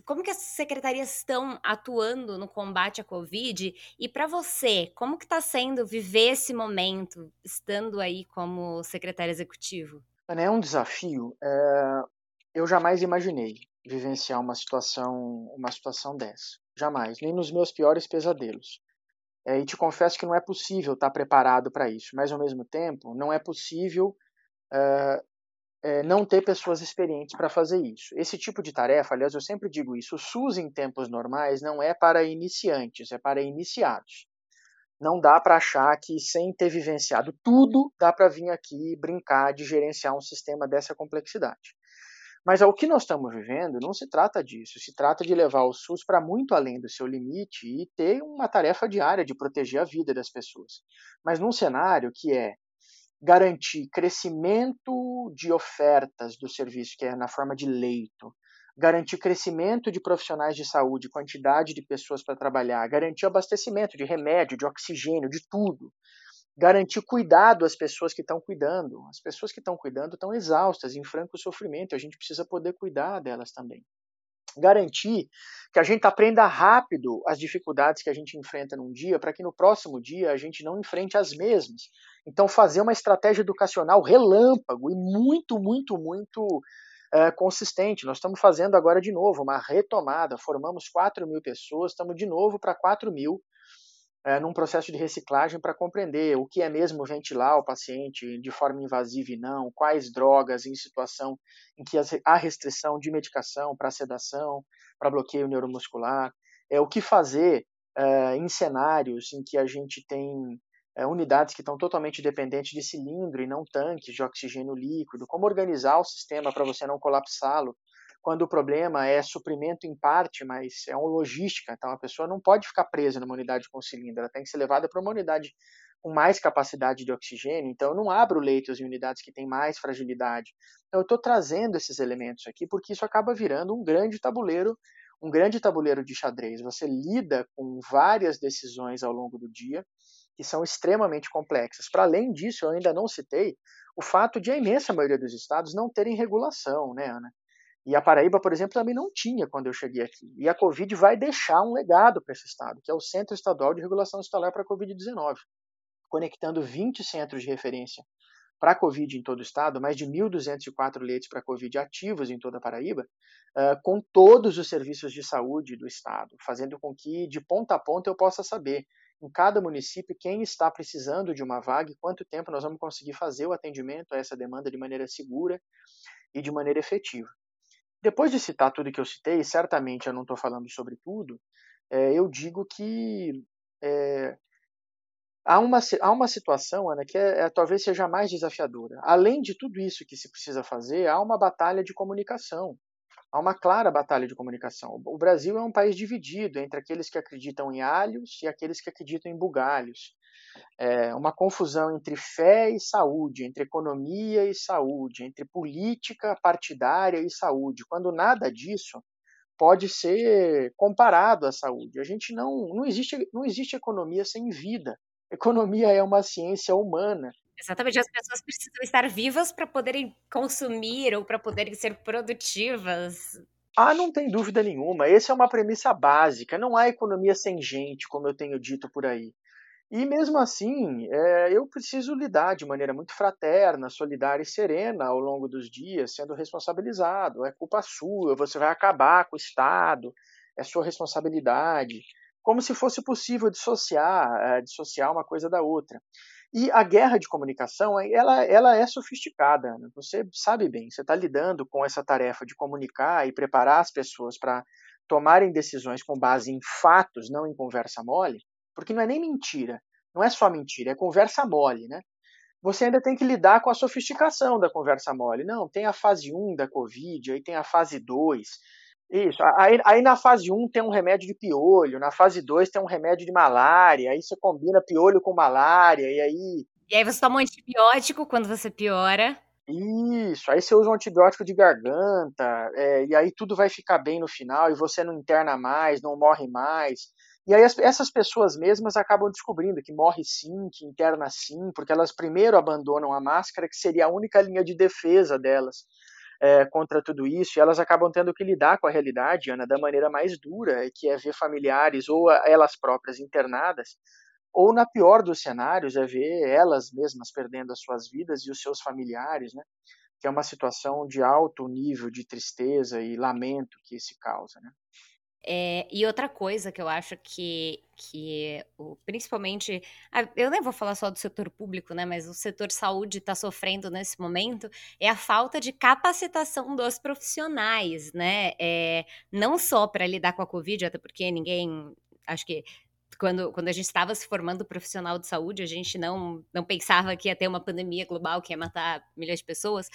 como que as secretarias estão atuando no combate à Covid? E para você, como que está sendo viver esse momento, estando aí como secretário executivo? É um desafio. É... Eu jamais imaginei vivenciar uma situação, uma situação dessa. Jamais, nem nos meus piores pesadelos. É, e te confesso que não é possível estar preparado para isso, mas ao mesmo tempo não é possível é, é, não ter pessoas experientes para fazer isso. Esse tipo de tarefa, aliás, eu sempre digo isso, o SUS em tempos normais não é para iniciantes, é para iniciados. Não dá para achar que sem ter vivenciado tudo, dá para vir aqui brincar de gerenciar um sistema dessa complexidade. Mas o que nós estamos vivendo não se trata disso, se trata de levar o SUS para muito além do seu limite e ter uma tarefa diária de proteger a vida das pessoas. Mas num cenário que é garantir crescimento de ofertas do serviço, que é na forma de leito, garantir crescimento de profissionais de saúde, quantidade de pessoas para trabalhar, garantir abastecimento de remédio, de oxigênio, de tudo garantir cuidado às pessoas que estão cuidando. As pessoas que estão cuidando estão exaustas, em franco sofrimento, a gente precisa poder cuidar delas também. Garantir que a gente aprenda rápido as dificuldades que a gente enfrenta num dia, para que no próximo dia a gente não enfrente as mesmas. Então, fazer uma estratégia educacional relâmpago e muito, muito, muito é, consistente. Nós estamos fazendo agora de novo uma retomada. Formamos 4 mil pessoas, estamos de novo para 4 mil é, num processo de reciclagem para compreender o que é mesmo ventilar o paciente de forma invasiva e não, quais drogas em situação em que há restrição de medicação para sedação, para bloqueio neuromuscular, é, o que fazer é, em cenários em que a gente tem é, unidades que estão totalmente dependentes de cilindro e não tanques de oxigênio líquido, como organizar o sistema para você não colapsá-lo quando o problema é suprimento em parte, mas é uma logística, então a pessoa não pode ficar presa numa unidade com cilindro, ela tem que ser levada para uma unidade com mais capacidade de oxigênio, então eu não abro leitos em unidades que têm mais fragilidade. Então eu estou trazendo esses elementos aqui porque isso acaba virando um grande tabuleiro, um grande tabuleiro de xadrez. Você lida com várias decisões ao longo do dia que são extremamente complexas. Para além disso, eu ainda não citei o fato de a imensa maioria dos estados não terem regulação, né, Ana? E a Paraíba, por exemplo, também não tinha quando eu cheguei aqui. E a Covid vai deixar um legado para esse estado, que é o Centro Estadual de Regulação Hospitalar para a Covid-19, conectando 20 centros de referência para a Covid em todo o estado, mais de 1.204 leitos para a Covid ativos em toda a Paraíba, uh, com todos os serviços de saúde do estado, fazendo com que, de ponta a ponta, eu possa saber em cada município quem está precisando de uma vaga e quanto tempo nós vamos conseguir fazer o atendimento a essa demanda de maneira segura e de maneira efetiva. Depois de citar tudo que eu citei, certamente eu não estou falando sobre tudo, é, eu digo que é, há, uma, há uma situação, Ana, que é, é, talvez seja mais desafiadora. Além de tudo isso que se precisa fazer, há uma batalha de comunicação. Há uma clara batalha de comunicação. O Brasil é um país dividido entre aqueles que acreditam em alhos e aqueles que acreditam em bugalhos é, uma confusão entre fé e saúde, entre economia e saúde, entre política partidária e saúde, quando nada disso pode ser comparado à saúde. A gente não não existe não existe economia sem vida. Economia é uma ciência humana. Exatamente, as pessoas precisam estar vivas para poderem consumir ou para poderem ser produtivas. Ah, não tem dúvida nenhuma. Essa é uma premissa básica. Não há economia sem gente, como eu tenho dito por aí. E mesmo assim, é, eu preciso lidar de maneira muito fraterna, solidária e serena ao longo dos dias, sendo responsabilizado. É culpa sua, você vai acabar com o Estado, é sua responsabilidade. Como se fosse possível dissociar, é, dissociar uma coisa da outra. E a guerra de comunicação, ela, ela é sofisticada. Né? Você sabe bem, você está lidando com essa tarefa de comunicar e preparar as pessoas para tomarem decisões com base em fatos, não em conversa mole porque não é nem mentira, não é só mentira, é conversa mole, né? Você ainda tem que lidar com a sofisticação da conversa mole. Não, tem a fase 1 da Covid, aí tem a fase 2. Isso. Aí, aí na fase 1 tem um remédio de piolho, na fase 2 tem um remédio de malária, aí você combina piolho com malária, e aí. E aí você toma um antibiótico quando você piora. Isso, aí você usa um antibiótico de garganta, é, e aí tudo vai ficar bem no final, e você não interna mais, não morre mais. E aí as, essas pessoas mesmas acabam descobrindo que morre sim, que interna sim, porque elas primeiro abandonam a máscara, que seria a única linha de defesa delas é, contra tudo isso, e elas acabam tendo que lidar com a realidade, Ana, da maneira mais dura, que é ver familiares ou elas próprias internadas, ou na pior dos cenários é ver elas mesmas perdendo as suas vidas e os seus familiares, né? Que é uma situação de alto nível de tristeza e lamento que se causa, né? É, e outra coisa que eu acho que, que o, principalmente, eu nem vou falar só do setor público, né, mas o setor saúde está sofrendo nesse momento, é a falta de capacitação dos profissionais, né, é, não só para lidar com a Covid, até porque ninguém, acho que quando, quando a gente estava se formando profissional de saúde, a gente não, não pensava que ia ter uma pandemia global que ia matar milhões de pessoas,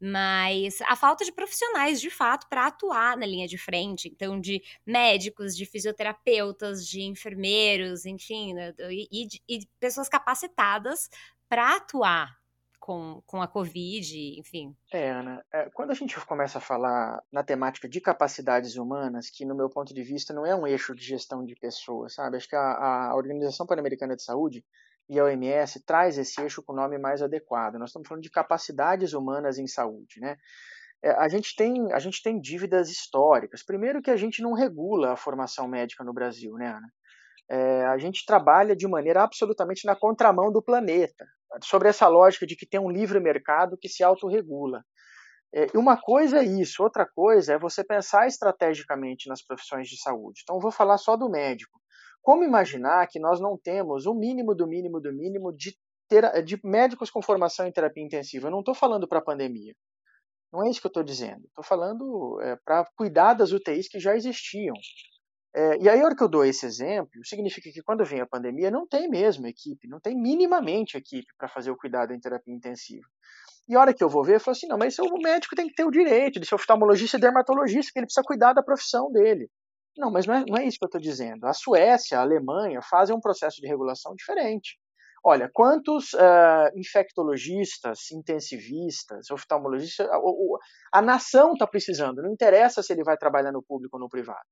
mas a falta de profissionais, de fato, para atuar na linha de frente, então de médicos, de fisioterapeutas, de enfermeiros, enfim, né, e, e pessoas capacitadas para atuar com, com a Covid, enfim. É, Ana, é, quando a gente começa a falar na temática de capacidades humanas, que no meu ponto de vista não é um eixo de gestão de pessoas, sabe? Acho que a, a Organização Pan-Americana de Saúde e a OMS traz esse eixo com o nome mais adequado. Nós estamos falando de capacidades humanas em saúde, né? É, a, gente tem, a gente tem dívidas históricas. Primeiro que a gente não regula a formação médica no Brasil, né, Ana? É, a gente trabalha de maneira absolutamente na contramão do planeta sobre essa lógica de que tem um livre mercado que se autorregula. É, uma coisa é isso, outra coisa é você pensar estrategicamente nas profissões de saúde. Então, vou falar só do médico. Como imaginar que nós não temos o mínimo do mínimo do mínimo de, ter, de médicos com formação em terapia intensiva? Eu não estou falando para a pandemia. Não é isso que eu estou dizendo. Estou falando é, para cuidar das UTIs que já existiam. É, e aí, a hora que eu dou esse exemplo, significa que quando vem a pandemia, não tem mesmo equipe, não tem minimamente equipe para fazer o cuidado em terapia intensiva. E a hora que eu vou ver, eu falo assim: não, mas o médico tem que ter o direito de ser oftalmologista e dermatologista, que ele precisa cuidar da profissão dele. Não, mas não é, não é isso que eu estou dizendo. A Suécia, a Alemanha fazem um processo de regulação diferente. Olha, quantos uh, infectologistas, intensivistas, oftalmologistas, a, a, a nação está precisando, não interessa se ele vai trabalhar no público ou no privado.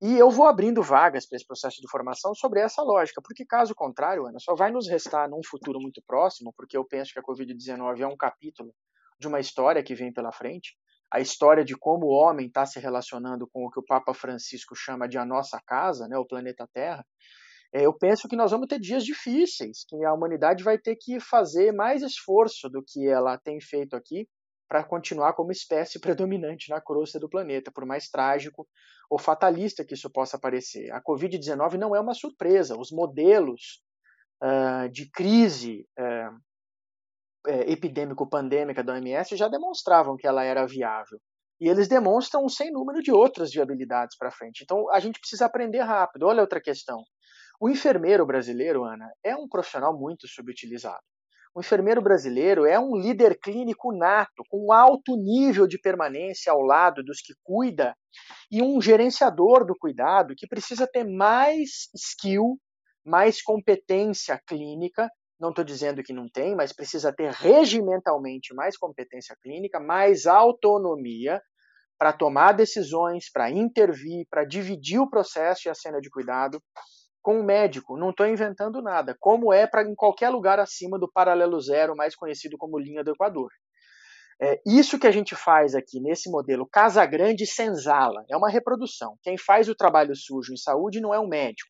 E eu vou abrindo vagas para esse processo de formação sobre essa lógica, porque caso contrário, Ana, só vai nos restar num futuro muito próximo, porque eu penso que a Covid-19 é um capítulo de uma história que vem pela frente, a história de como o homem está se relacionando com o que o Papa Francisco chama de a nossa casa, né, o planeta Terra. É, eu penso que nós vamos ter dias difíceis, que a humanidade vai ter que fazer mais esforço do que ela tem feito aqui para continuar como espécie predominante na crosta do planeta, por mais trágico ou fatalista que isso possa parecer. A Covid-19 não é uma surpresa. Os modelos uh, de crise uh, epidêmico-pandêmica da OMS já demonstravam que ela era viável. E eles demonstram um sem número de outras viabilidades para frente. Então a gente precisa aprender rápido. Olha outra questão. O enfermeiro brasileiro, Ana, é um profissional muito subutilizado. O enfermeiro brasileiro é um líder clínico nato, com alto nível de permanência ao lado dos que cuida, e um gerenciador do cuidado que precisa ter mais skill, mais competência clínica. Não estou dizendo que não tem, mas precisa ter regimentalmente mais competência clínica, mais autonomia para tomar decisões, para intervir, para dividir o processo e a cena de cuidado com o médico, não estou inventando nada, como é para em qualquer lugar acima do paralelo zero, mais conhecido como linha do Equador. É, isso que a gente faz aqui nesse modelo Casa Grande Senzala é uma reprodução. Quem faz o trabalho sujo em saúde não é um médico.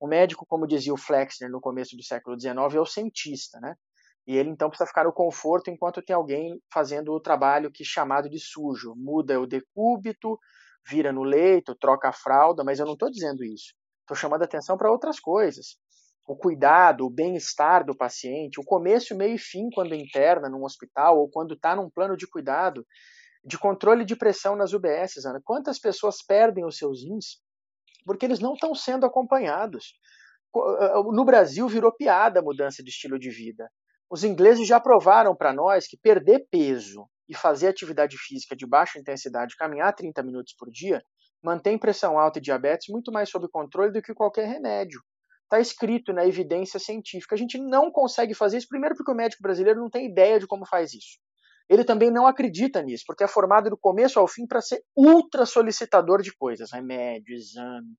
O médico, como dizia o Flexner no começo do século XIX, é o cientista, né? E ele então precisa ficar no conforto enquanto tem alguém fazendo o trabalho que é chamado de sujo. Muda o decúbito, vira no leito, troca a fralda, mas eu não estou dizendo isso. Estou chamando atenção para outras coisas. O cuidado, o bem-estar do paciente, o começo, meio e fim quando interna num hospital ou quando está num plano de cuidado, de controle de pressão nas UBSs, Ana. Quantas pessoas perdem os seus rins porque eles não estão sendo acompanhados? No Brasil virou piada a mudança de estilo de vida. Os ingleses já provaram para nós que perder peso e fazer atividade física de baixa intensidade, caminhar 30 minutos por dia, mantém pressão alta e diabetes muito mais sob controle do que qualquer remédio. Está escrito na evidência científica. A gente não consegue fazer isso, primeiro porque o médico brasileiro não tem ideia de como faz isso. Ele também não acredita nisso, porque é formado do começo ao fim para ser ultra solicitador de coisas, remédio, exame.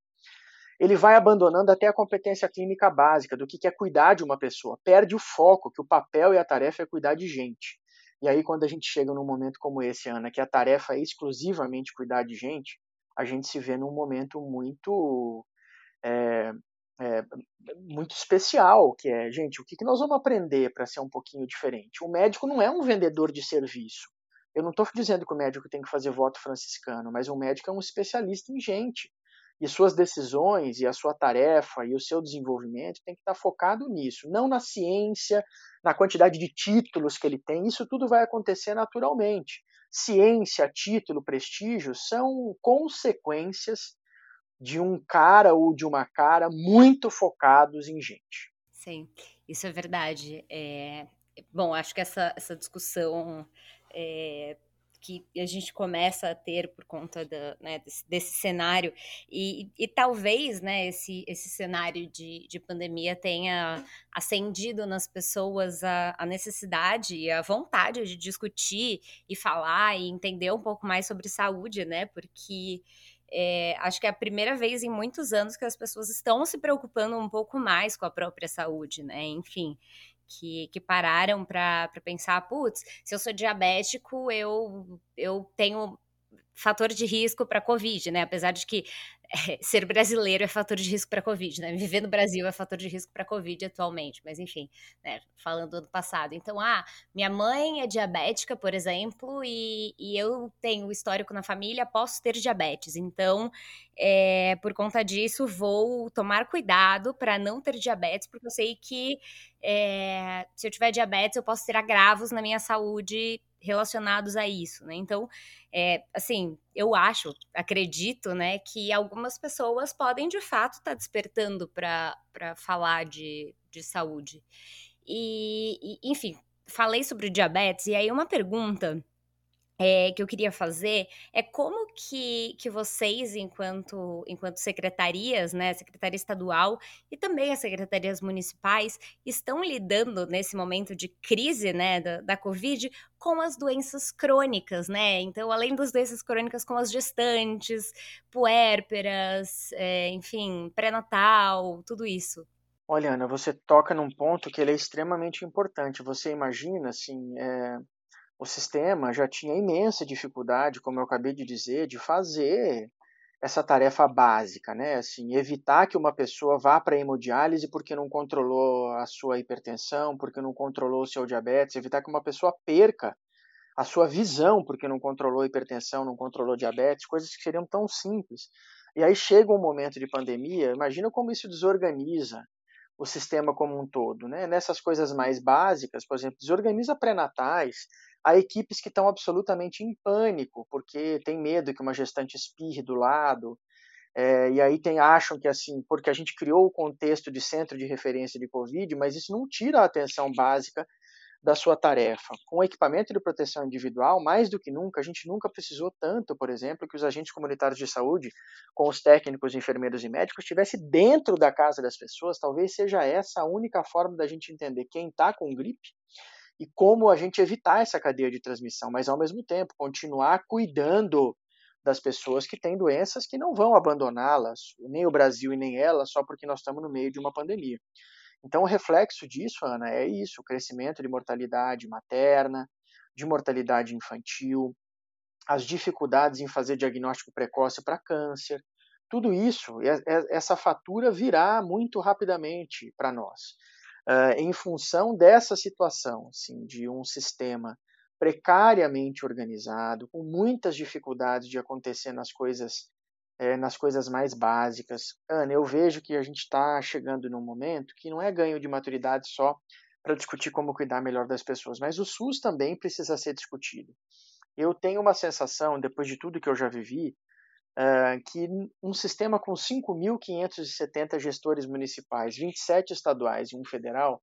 Ele vai abandonando até a competência clínica básica do que é cuidar de uma pessoa. Perde o foco, que o papel e a tarefa é cuidar de gente. E aí, quando a gente chega num momento como esse, Ana, que a tarefa é exclusivamente cuidar de gente, a gente se vê num momento muito é, é, muito especial, que é, gente, o que, que nós vamos aprender para ser um pouquinho diferente? O médico não é um vendedor de serviço. Eu não estou dizendo que o médico tem que fazer voto franciscano, mas o médico é um especialista em gente. E suas decisões, e a sua tarefa, e o seu desenvolvimento tem que estar tá focado nisso, não na ciência, na quantidade de títulos que ele tem. Isso tudo vai acontecer naturalmente. Ciência, título, prestígio são consequências de um cara ou de uma cara muito focados em gente. Sim, isso é verdade. É, bom, acho que essa, essa discussão é, que a gente começa a ter por conta da, né, desse, desse, cenário e, e, talvez né, esse, esse cenário de, de pandemia tenha acendido nas pessoas a, a necessidade e a vontade de discutir e falar e entender um pouco mais sobre saúde, né? Porque é, acho que é a primeira vez em muitos anos que as pessoas estão se preocupando um pouco mais com a própria saúde, né? Enfim, que, que pararam para pensar, putz, se eu sou diabético, eu, eu tenho fator de risco para Covid, né? Apesar de que é, ser brasileiro é fator de risco para Covid, né? Viver no Brasil é fator de risco para Covid atualmente, mas enfim, né? Falando do ano passado. Então, ah, minha mãe é diabética, por exemplo, e, e eu tenho histórico na família, posso ter diabetes. Então, é, por conta disso, vou tomar cuidado para não ter diabetes, porque eu sei que é, se eu tiver diabetes, eu posso ter agravos na minha saúde relacionados a isso, né? Então, é, assim, eu acho, acredito, né, que algumas pessoas podem de fato estar tá despertando para falar de, de saúde. E, e, enfim, falei sobre diabetes, e aí uma pergunta é, que eu queria fazer é como que, que vocês, enquanto, enquanto secretarias, né, Secretaria Estadual e também as secretarias municipais, estão lidando nesse momento de crise né, da, da Covid com as doenças crônicas, né? Então, além das doenças crônicas com as gestantes, puérperas, é, enfim, pré-natal, tudo isso. Olha, Ana, você toca num ponto que ele é extremamente importante. Você imagina, assim, é o sistema já tinha imensa dificuldade, como eu acabei de dizer, de fazer essa tarefa básica, né? Assim, evitar que uma pessoa vá para a hemodiálise porque não controlou a sua hipertensão, porque não controlou o seu diabetes, evitar que uma pessoa perca a sua visão porque não controlou hipertensão, não controlou diabetes, coisas que seriam tão simples. E aí chega um momento de pandemia, imagina como isso desorganiza o sistema como um todo, né? Nessas coisas mais básicas, por exemplo, desorganiza pré-natais, Há equipes que estão absolutamente em pânico, porque tem medo que uma gestante espirre do lado, é, e aí tem, acham que assim, porque a gente criou o contexto de centro de referência de Covid, mas isso não tira a atenção básica da sua tarefa. Com equipamento de proteção individual, mais do que nunca, a gente nunca precisou tanto, por exemplo, que os agentes comunitários de saúde, com os técnicos, enfermeiros e médicos, estivesse dentro da casa das pessoas. Talvez seja essa a única forma da gente entender quem está com gripe e como a gente evitar essa cadeia de transmissão, mas ao mesmo tempo continuar cuidando das pessoas que têm doenças que não vão abandoná-las, nem o Brasil e nem ela, só porque nós estamos no meio de uma pandemia. Então, o reflexo disso, Ana, é isso: o crescimento de mortalidade materna, de mortalidade infantil, as dificuldades em fazer diagnóstico precoce para câncer, tudo isso, essa fatura virá muito rapidamente para nós uh, em função dessa situação, assim, de um sistema precariamente organizado, com muitas dificuldades de acontecer nas coisas é, nas coisas mais básicas. Ana, eu vejo que a gente está chegando num momento que não é ganho de maturidade só para discutir como cuidar melhor das pessoas, mas o SUS também precisa ser discutido. Eu tenho uma sensação, depois de tudo que eu já vivi, uh, que um sistema com 5.570 gestores municipais, 27 estaduais e um federal,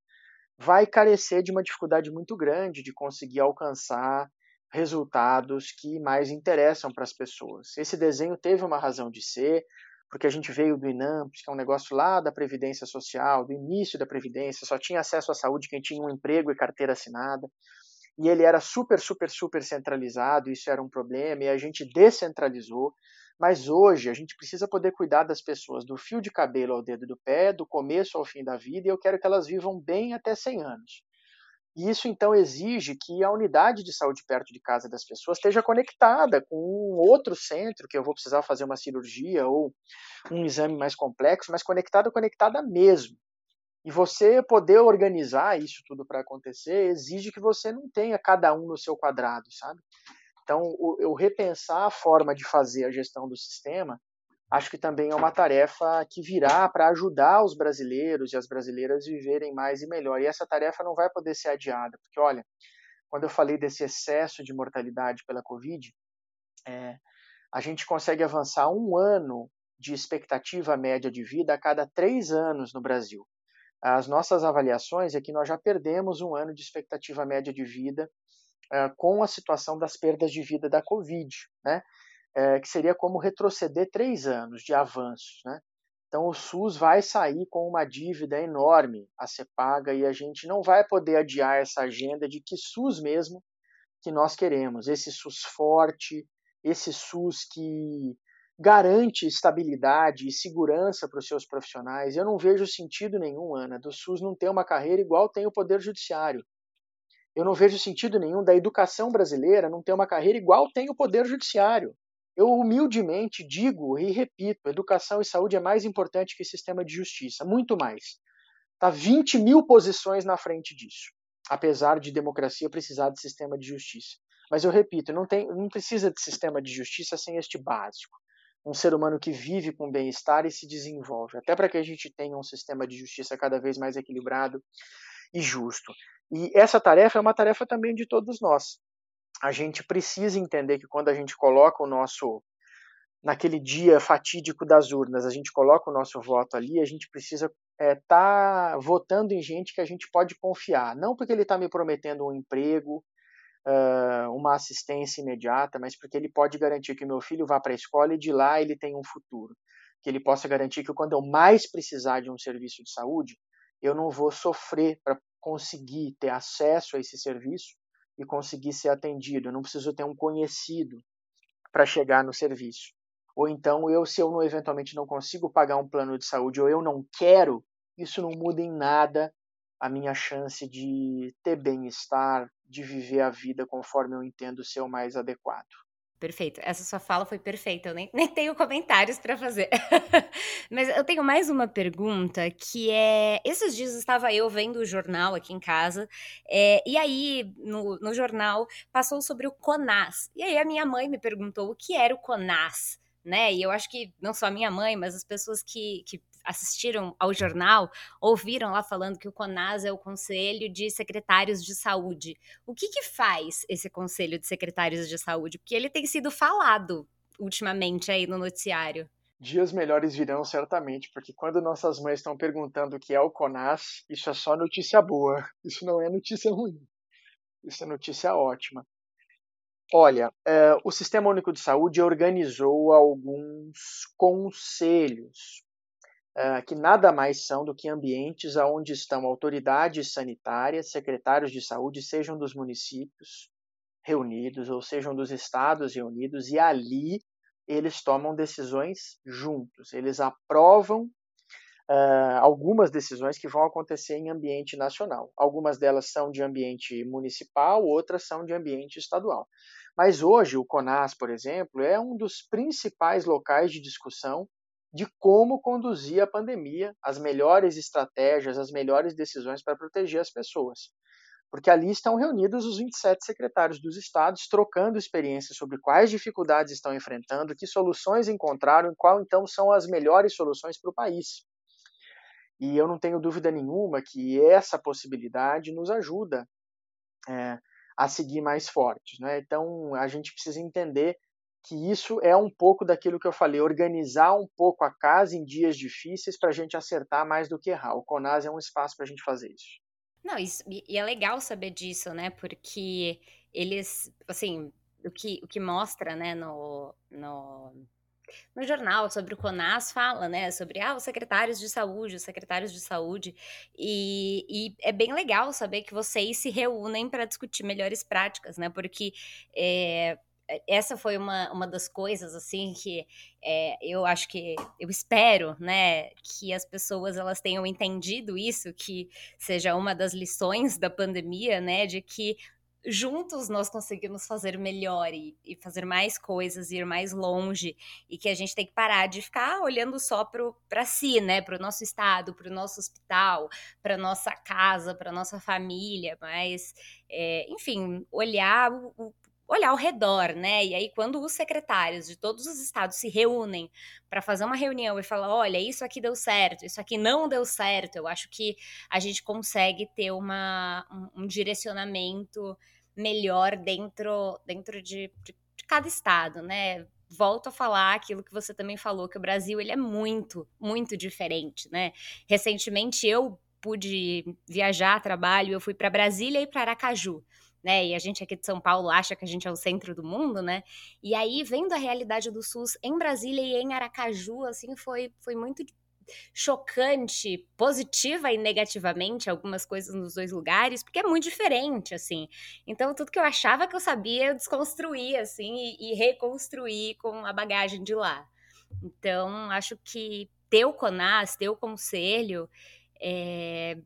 vai carecer de uma dificuldade muito grande de conseguir alcançar resultados que mais interessam para as pessoas. Esse desenho teve uma razão de ser, porque a gente veio do INAMPS, que é um negócio lá da Previdência Social, do início da Previdência, só tinha acesso à saúde quem tinha um emprego e carteira assinada, e ele era super, super, super centralizado, isso era um problema, e a gente descentralizou, mas hoje a gente precisa poder cuidar das pessoas do fio de cabelo ao dedo do pé, do começo ao fim da vida, e eu quero que elas vivam bem até 100 anos. E isso então exige que a unidade de saúde perto de casa das pessoas esteja conectada com um outro centro que eu vou precisar fazer uma cirurgia ou um exame mais complexo, mas conectada, conectada mesmo. E você poder organizar isso tudo para acontecer exige que você não tenha cada um no seu quadrado, sabe? Então, eu repensar a forma de fazer a gestão do sistema acho que também é uma tarefa que virá para ajudar os brasileiros e as brasileiras viverem mais e melhor. E essa tarefa não vai poder ser adiada, porque, olha, quando eu falei desse excesso de mortalidade pela Covid, é, a gente consegue avançar um ano de expectativa média de vida a cada três anos no Brasil. As nossas avaliações é que nós já perdemos um ano de expectativa média de vida uh, com a situação das perdas de vida da Covid. Né? é, que seria como retroceder três anos de avanços. Né? Então, o SUS vai sair com uma dívida enorme a ser paga e a gente não vai poder adiar essa agenda de que SUS mesmo que nós queremos. Esse SUS forte, esse SUS que garante estabilidade e segurança para os seus profissionais. Eu não vejo sentido nenhum, Ana, do SUS não ter uma carreira igual tem o Poder Judiciário. Eu não vejo sentido nenhum da educação brasileira não ter uma carreira igual tem o Poder Judiciário. Eu humildemente digo e repito: educação e saúde é mais importante que sistema de justiça, muito mais. Está 20 mil posições na frente disso, apesar de democracia precisar de sistema de justiça. Mas eu repito, não, tem, não precisa de sistema de justiça sem este básico. Um ser humano que vive com bem-estar e se desenvolve, até para que a gente tenha um sistema de justiça cada vez mais equilibrado e justo. E essa tarefa é uma tarefa também de todos nós a gente precisa entender que quando a gente coloca o nosso naquele dia fatídico das urnas, a gente coloca o nosso voto ali, a gente precisa estar é, tá votando em gente que a gente pode confiar. Não porque ele está me prometendo um emprego, uh, uma assistência imediata, mas porque ele pode garantir que meu filho vá para a escola e de lá ele tem um futuro. Que ele possa garantir que quando eu mais precisar de um serviço de saúde, eu não vou sofrer para conseguir ter acesso a esse serviço e conseguir ser atendido. Eu não preciso ter um conhecido para chegar no serviço. Ou então, eu, se eu não, eventualmente não consigo pagar um plano de saúde ou eu não quero, isso não muda em nada a minha chance de ter bem-estar, de viver a vida conforme eu entendo ser o mais adequado. Perfeito. Essa sua fala foi perfeita. Eu nem, nem tenho comentários para fazer. Mas eu tenho mais uma pergunta que é: esses dias estava eu vendo o jornal aqui em casa, é, e aí no, no jornal passou sobre o CONAS. E aí a minha mãe me perguntou o que era o CONAS. Né? E eu acho que não só a minha mãe, mas as pessoas que, que assistiram ao jornal ouviram lá falando que o CONAS é o Conselho de Secretários de Saúde. O que, que faz esse Conselho de Secretários de Saúde? Porque ele tem sido falado ultimamente aí no noticiário. Dias melhores virão, certamente, porque quando nossas mães estão perguntando o que é o CONAS, isso é só notícia boa, isso não é notícia ruim, isso é notícia ótima. Olha, é, o Sistema Único de Saúde organizou alguns conselhos que nada mais são do que ambientes onde estão autoridades sanitárias, secretários de saúde, sejam dos municípios reunidos ou sejam dos estados reunidos, e ali eles tomam decisões juntos, eles aprovam Uh, algumas decisões que vão acontecer em ambiente nacional. Algumas delas são de ambiente municipal, outras são de ambiente estadual. Mas hoje o CONAS, por exemplo, é um dos principais locais de discussão de como conduzir a pandemia, as melhores estratégias, as melhores decisões para proteger as pessoas. Porque ali estão reunidos os 27 secretários dos estados, trocando experiências sobre quais dificuldades estão enfrentando, que soluções encontraram e qual então são as melhores soluções para o país. E eu não tenho dúvida nenhuma que essa possibilidade nos ajuda é, a seguir mais fortes. Né? Então a gente precisa entender que isso é um pouco daquilo que eu falei, organizar um pouco a casa em dias difíceis para a gente acertar mais do que errar. O CONAS é um espaço para a gente fazer isso. Não, isso, e é legal saber disso, né? Porque eles, assim, o que, o que mostra, né, no, no, no jornal sobre o CONAS fala, né, sobre ah, os secretários de saúde, os secretários de saúde, e, e é bem legal saber que vocês se reúnem para discutir melhores práticas, né, porque é, essa foi uma, uma das coisas assim que é, eu acho que eu espero né que as pessoas elas tenham entendido isso que seja uma das lições da pandemia né de que juntos nós conseguimos fazer melhor e, e, fazer mais coisas, ir mais longe, e que a gente tem que parar de ficar olhando só para si, né? Para o nosso estado, para o nosso hospital, para nossa casa, para nossa família, mas, é, enfim, olhar o, olhar ao redor, né? E aí, quando os secretários de todos os estados se reúnem para fazer uma reunião e falar: olha, isso aqui deu certo, isso aqui não deu certo, eu acho que a gente consegue ter uma, um, um direcionamento melhor dentro, dentro de, de, de cada estado, né? volto a falar aquilo que você também falou, que o Brasil ele é muito, muito diferente, né? Recentemente eu pude viajar trabalho, eu fui para Brasília e para Aracaju. Né? E a gente aqui de São Paulo acha que a gente é o centro do mundo, né? E aí, vendo a realidade do SUS em Brasília e em Aracaju, assim, foi, foi muito chocante, positiva e negativamente, algumas coisas nos dois lugares, porque é muito diferente, assim. Então, tudo que eu achava que eu sabia, eu desconstruí, assim, e, e reconstruí com a bagagem de lá. Então, acho que ter o CONAS, ter o conselho, é,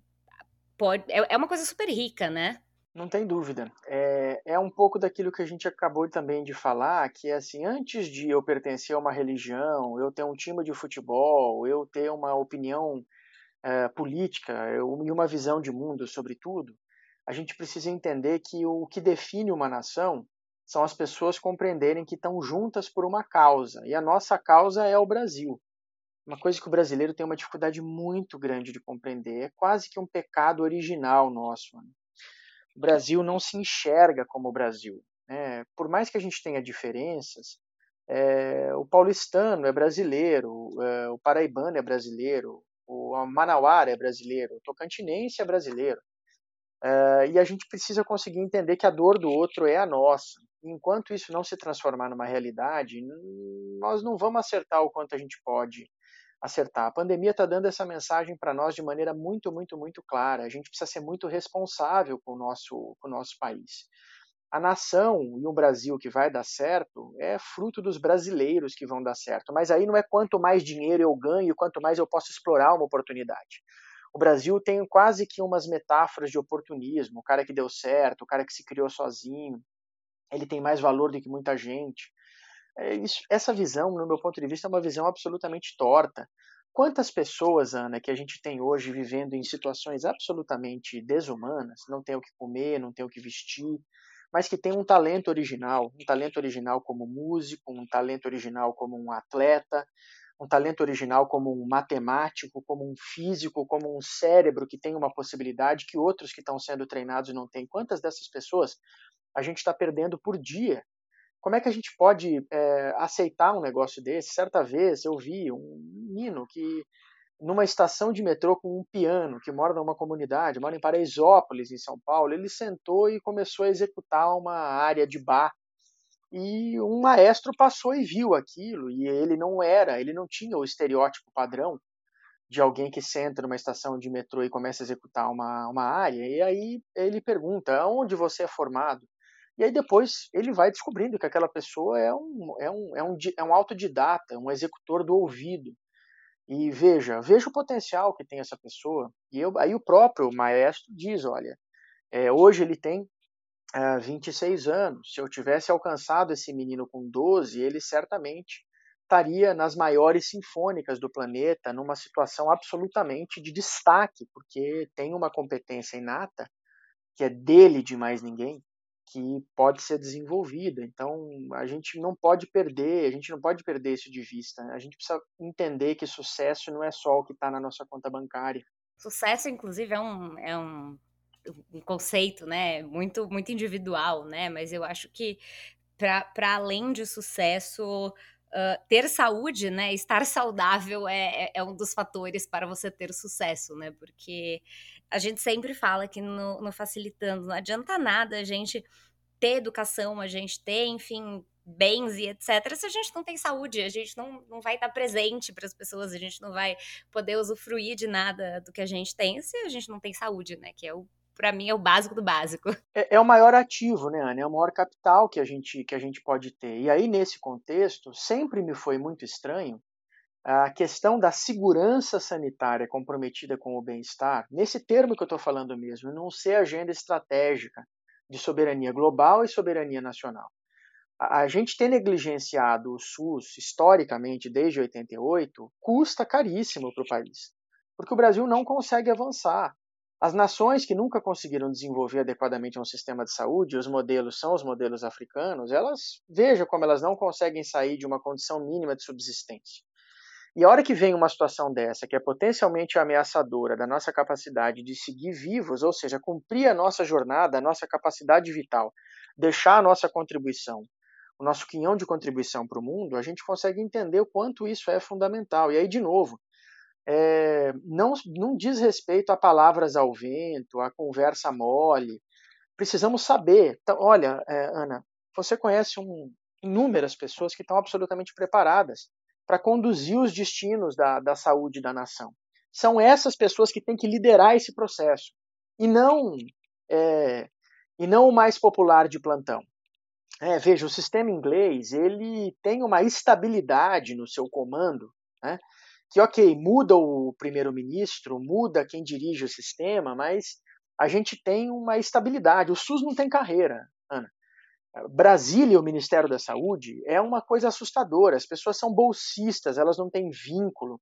pode, é, é uma coisa super rica, né? Não tem dúvida. É, é um pouco daquilo que a gente acabou também de falar, que é assim, antes de eu pertencer a uma religião, eu ter um time de futebol, eu ter uma opinião é, política eu, e uma visão de mundo sobre tudo, a gente precisa entender que o que define uma nação são as pessoas compreenderem que estão juntas por uma causa, e a nossa causa é o Brasil. Uma coisa que o brasileiro tem uma dificuldade muito grande de compreender, é quase que um pecado original nosso. Né? Brasil não se enxerga como o Brasil. Né? Por mais que a gente tenha diferenças, é, o paulistano é brasileiro, é, o paraibano é brasileiro, o manauara é brasileiro, o tocantinense é brasileiro. É, e a gente precisa conseguir entender que a dor do outro é a nossa. Enquanto isso não se transformar numa realidade, nós não vamos acertar o quanto a gente pode acertar. A pandemia está dando essa mensagem para nós de maneira muito, muito, muito clara. A gente precisa ser muito responsável com o nosso, com o nosso país. A nação e o Brasil que vai dar certo é fruto dos brasileiros que vão dar certo. Mas aí não é quanto mais dinheiro eu ganho, quanto mais eu posso explorar uma oportunidade. O Brasil tem quase que umas metáforas de oportunismo. O cara que deu certo, o cara que se criou sozinho, ele tem mais valor do que muita gente. É, essa visão, no meu ponto de vista, é uma visão absolutamente torta. Quantas pessoas, Ana, que a gente tem hoje vivendo em situações absolutamente desumanas, não tem o que comer, não tem o que vestir, mas que tem um talento original, um talento original como músico, um talento original como um atleta, um talento original como um matemático, como um físico, como um cérebro que tem uma possibilidade que outros que estão sendo treinados não têm. Quantas dessas pessoas a gente está perdendo por dia como é que a gente pode é, aceitar um negócio desse? Certa vez eu vi um menino que, numa estação de metrô com um piano, que mora numa comunidade, mora em Paraisópolis, em São Paulo, ele sentou e começou a executar uma área de bar. E um maestro passou e viu aquilo, e ele não era, ele não tinha o estereótipo padrão de alguém que senta numa estação de metrô e começa a executar uma, uma área. E aí ele pergunta: onde você é formado? E aí depois ele vai descobrindo que aquela pessoa é um, é um, é um, é um autodidata, um executor do ouvido. E veja, veja o potencial que tem essa pessoa. E eu, aí o próprio maestro diz, olha, é, hoje ele tem é, 26 anos. Se eu tivesse alcançado esse menino com 12, ele certamente estaria nas maiores sinfônicas do planeta, numa situação absolutamente de destaque, porque tem uma competência inata que é dele de mais ninguém, que pode ser desenvolvida. Então, a gente não pode perder, a gente não pode perder isso de vista. Né? A gente precisa entender que sucesso não é só o que está na nossa conta bancária. Sucesso, inclusive, é um, é um, um conceito, né, muito, muito individual, né, mas eu acho que para além de sucesso, Uh, ter saúde, né, estar saudável é, é, é, um dos fatores para você ter sucesso, né, porque a gente sempre fala que no, no facilitando não adianta nada a gente ter educação, a gente ter, enfim, bens e etc. Se a gente não tem saúde, a gente não, não vai estar presente para as pessoas, a gente não vai poder usufruir de nada do que a gente tem se a gente não tem saúde, né? Que é o para mim é o básico do básico. É, é, o maior ativo, né, Ana? É o maior capital que a gente que a gente pode ter. E aí nesse contexto sempre me foi muito estranho a questão da segurança sanitária comprometida com o bem-estar, nesse termo que eu estou falando mesmo, não ser agenda estratégica de soberania global e soberania nacional. A, a gente ter negligenciado o SUS historicamente desde 88 custa caríssimo para o país, porque o Brasil não consegue avançar. As nações que nunca conseguiram desenvolver adequadamente um sistema de saúde, os modelos são os modelos africanos, elas veja como elas não conseguem sair de uma condição mínima de subsistência. E a hora que vem uma situação dessa, que é potencialmente ameaçadora da nossa capacidade de seguir vivos, ou seja, cumprir a nossa jornada, a nossa capacidade vital, deixar a nossa contribuição, o nosso quinhão de contribuição para o mundo, a gente consegue entender o quanto isso é fundamental. E aí, de novo, é, não, não diz respeito a palavras ao vento, a conversa mole. Precisamos saber. Então, olha, é, Ana, você conhece um, inúmeras pessoas que estão absolutamente preparadas para conduzir os destinos da, da saúde da nação. São essas pessoas que têm que liderar esse processo e não é, e não o mais popular de plantão. É, veja, o sistema inglês ele tem uma estabilidade no seu comando, né, que ok muda o primeiro-ministro, muda quem dirige o sistema, mas a gente tem uma estabilidade. O SUS não tem carreira, Ana. Brasília, o Ministério da Saúde, é uma coisa assustadora. As pessoas são bolsistas, elas não têm vínculo.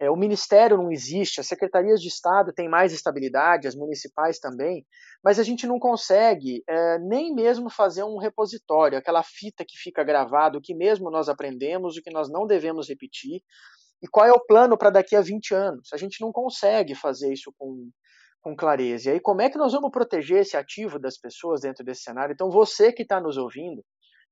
É, o Ministério não existe, as secretarias de Estado têm mais estabilidade, as municipais também, mas a gente não consegue é, nem mesmo fazer um repositório, aquela fita que fica gravado, o que mesmo nós aprendemos, o que nós não devemos repetir, e qual é o plano para daqui a 20 anos. A gente não consegue fazer isso com, com clareza. E aí, como é que nós vamos proteger esse ativo das pessoas dentro desse cenário? Então, você que está nos ouvindo,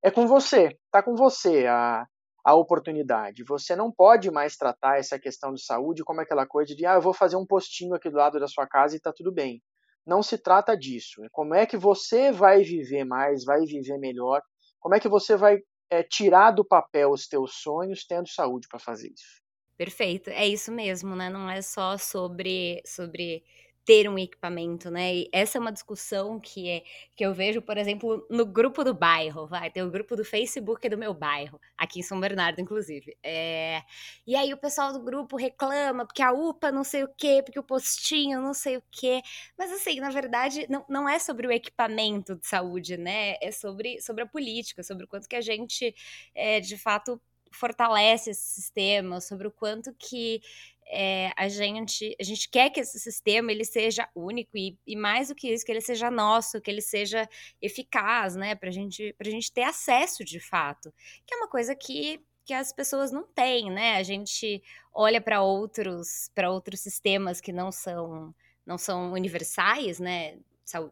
é com você, está com você a, a oportunidade. Você não pode mais tratar essa questão de saúde como aquela coisa de, ah, eu vou fazer um postinho aqui do lado da sua casa e está tudo bem. Não se trata disso. É como é que você vai viver mais, vai viver melhor, como é que você vai é, tirar do papel os teus sonhos tendo saúde para fazer isso. Perfeito, é isso mesmo, né? Não é só sobre, sobre ter um equipamento, né? E essa é uma discussão que é que eu vejo, por exemplo, no grupo do bairro, vai, tem o grupo do Facebook do meu bairro, aqui em São Bernardo, inclusive. É, e aí o pessoal do grupo reclama porque a UPA não sei o quê, porque o postinho não sei o quê. Mas assim, na verdade, não, não é sobre o equipamento de saúde, né? É sobre, sobre a política, sobre o quanto que a gente, é, de fato, fortalece esse sistema, sobre o quanto que é, a gente a gente quer que esse sistema ele seja único e, e, mais do que isso que ele seja nosso que ele seja eficaz né para gente para gente ter acesso de fato que é uma coisa que que as pessoas não têm né a gente olha para outros para outros sistemas que não são não são universais né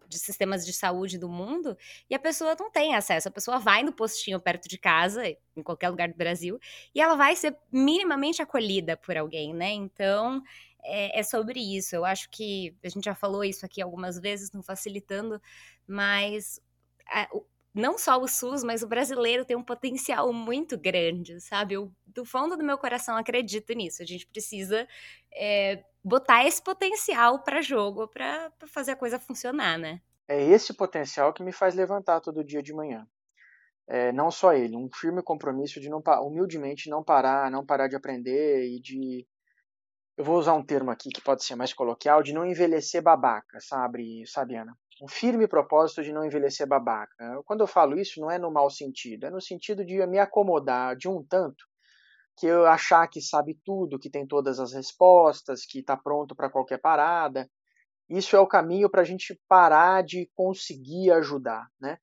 de sistemas de saúde do mundo e a pessoa não tem acesso. A pessoa vai no postinho perto de casa, em qualquer lugar do Brasil, e ela vai ser minimamente acolhida por alguém, né? Então é, é sobre isso. Eu acho que a gente já falou isso aqui algumas vezes, não facilitando, mas a, não só o SUS, mas o brasileiro tem um potencial muito grande, sabe? Eu, do fundo do meu coração, acredito nisso. A gente precisa é, botar esse potencial para jogo, para fazer a coisa funcionar, né? É esse potencial que me faz levantar todo dia de manhã. É, não só ele, um firme compromisso de não humildemente não parar, não parar de aprender e de eu vou usar um termo aqui que pode ser mais coloquial, de não envelhecer babaca, sabe, sabe Ana? um firme propósito de não envelhecer babaca. Quando eu falo isso, não é no mau sentido, é no sentido de me acomodar de um tanto que eu achar que sabe tudo, que tem todas as respostas, que está pronto para qualquer parada. Isso é o caminho para a gente parar de conseguir ajudar, né?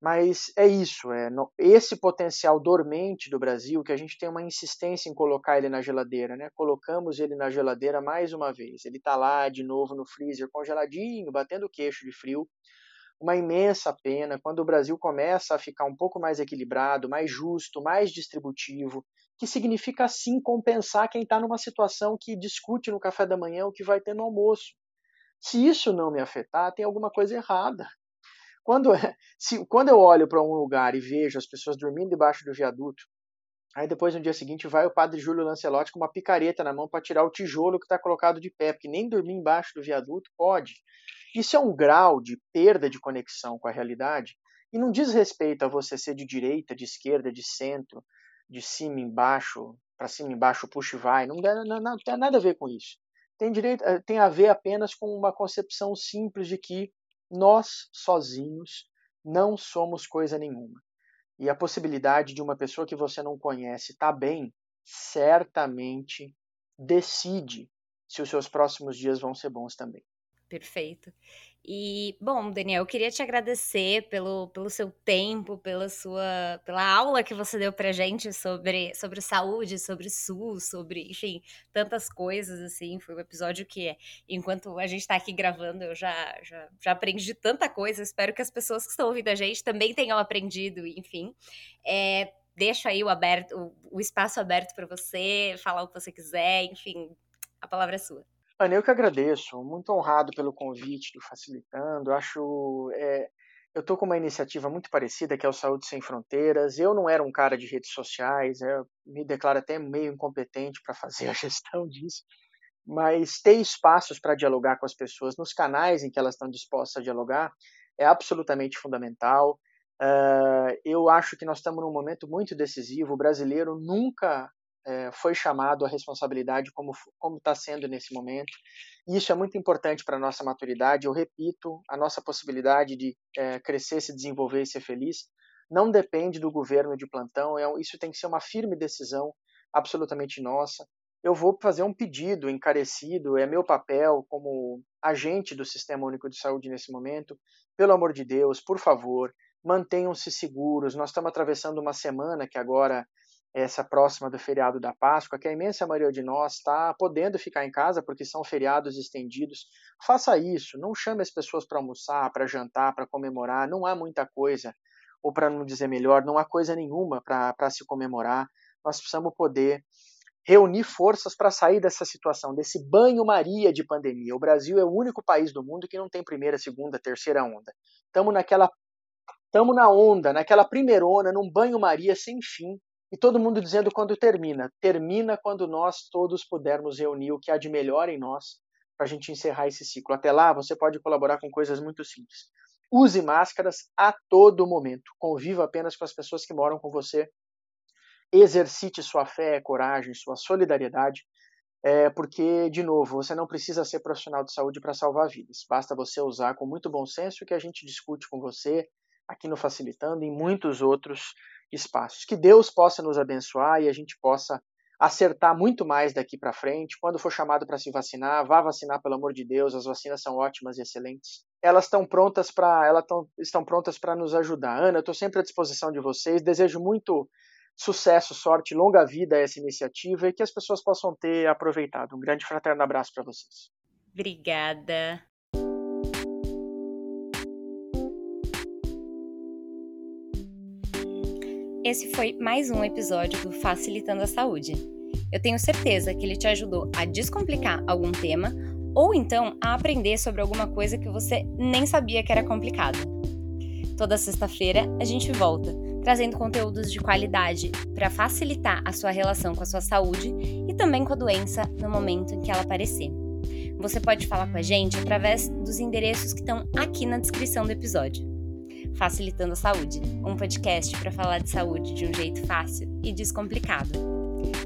Mas é isso, é no, esse potencial dormente do Brasil que a gente tem uma insistência em colocar ele na geladeira, né? Colocamos ele na geladeira mais uma vez. Ele está lá de novo no freezer, congeladinho, batendo queixo de frio. Uma imensa pena quando o Brasil começa a ficar um pouco mais equilibrado, mais justo, mais distributivo, que significa sim compensar quem está numa situação que discute no café da manhã o que vai ter no almoço. Se isso não me afetar, tem alguma coisa errada Quando, se, quando eu olho para um lugar e vejo as pessoas dormindo debaixo do viaduto, aí depois no dia seguinte vai o padre Júlio Lancelotti com uma picareta na mão para tirar o tijolo que está colocado de pé, porque nem dormir embaixo do viaduto pode. Isso é um grau de perda de conexão com a realidade e não diz respeito a você ser de direita, de esquerda, de centro, de cima embaixo, para cima embaixo, puxa e vai. Não, não, não, tem nada a ver com isso. Tem, direito, eh, tem a ver apenas com uma concepção simples de que nós sozinhos não somos coisa nenhuma. E a possibilidade de uma pessoa que você não conhece estar tá bem, certamente decide se os seus próximos dias vão ser bons também. Perfeito. E, bom, Daniel, eu queria te agradecer pelo, pelo seu tempo, pela sua pela aula que você deu pra gente sobre, sobre saúde, sobre SUS, sobre, enfim, tantas coisas, assim. Foi um episódio que, enquanto a gente tá aqui gravando, eu já, já, já aprendi tanta coisa. Espero que as pessoas que estão ouvindo a gente também tenham aprendido, enfim. É, deixo aí o, aberto, o, o espaço aberto para você falar o que você quiser, enfim, a palavra é sua. Ana, eu que agradeço, muito honrado pelo convite do Facilitando. Acho. É, eu estou com uma iniciativa muito parecida, que é o Saúde Sem Fronteiras. Eu não era um cara de redes sociais, me declaro até meio incompetente para fazer a gestão disso, mas ter espaços para dialogar com as pessoas nos canais em que elas estão dispostas a dialogar é absolutamente fundamental. Uh, eu acho que nós estamos num momento muito decisivo. O brasileiro nunca é, foi chamado à responsabilidade como como está sendo nesse momento. Isso é muito importante para a nossa maturidade. Eu repito, a nossa possibilidade de é, crescer, se desenvolver e ser feliz não depende do governo de plantão. É, isso tem que ser uma firme decisão absolutamente nossa. Eu vou fazer um pedido encarecido, é meu papel como agente do Sistema Único de Saúde nesse momento. Pelo amor de Deus, por favor, mantenham-se seguros. Nós estamos atravessando uma semana que agora essa próxima do feriado da Páscoa, que a imensa maioria de nós está podendo ficar em casa porque são feriados estendidos. Faça isso, não chame as pessoas para almoçar, para jantar, para comemorar, não há muita coisa, ou para não dizer melhor, não há coisa nenhuma para se comemorar. Nós precisamos poder reunir forças para sair dessa situação, desse banho-maria de pandemia. O Brasil é o único país do mundo que não tem primeira, segunda, terceira onda. Estamos naquela Estamos na onda, naquela primeira onda, num banho-maria sem fim, e todo mundo dizendo quando termina. Termina quando nós todos pudermos reunir o que há de melhor em nós para a gente encerrar esse ciclo. Até lá, você pode colaborar com coisas muito simples. Use máscaras a todo momento. Conviva apenas com as pessoas que moram com você. Exercite sua fé, coragem, sua solidariedade. É, porque, de novo, você não precisa ser profissional de saúde para salvar vidas. Basta você usar com muito bom senso que a gente discute com você aqui no Facilitando e em muitos outros espaços. Que Deus possa nos abençoar e a gente possa acertar muito mais daqui para frente. Quando for chamado para se vacinar, vá vacinar pelo amor de Deus. As vacinas são ótimas e excelentes. Elas estão prontas para elas tão, estão prontas para nos ajudar. Ana, estou sempre à disposição de vocês. Desejo muito sucesso, sorte, longa vida a essa iniciativa e que as pessoas possam ter aproveitado. Um grande fraterno abraço para vocês. Obrigada. Esse foi mais um episódio do Facilitando a Saúde. Eu tenho certeza que ele te ajudou a descomplicar algum tema ou então a aprender sobre alguma coisa que você nem sabia que era complicado. Toda sexta-feira a gente volta, trazendo conteúdos de qualidade para facilitar a sua relação com a sua saúde e também com a doença no momento em que ela aparecer. Você pode falar com a gente através dos endereços que estão aqui na descrição do episódio. Facilitando a Saúde, um podcast para falar de saúde de um jeito fácil e descomplicado.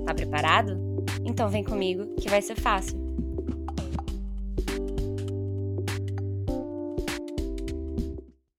Tá preparado? Então vem comigo que vai ser fácil.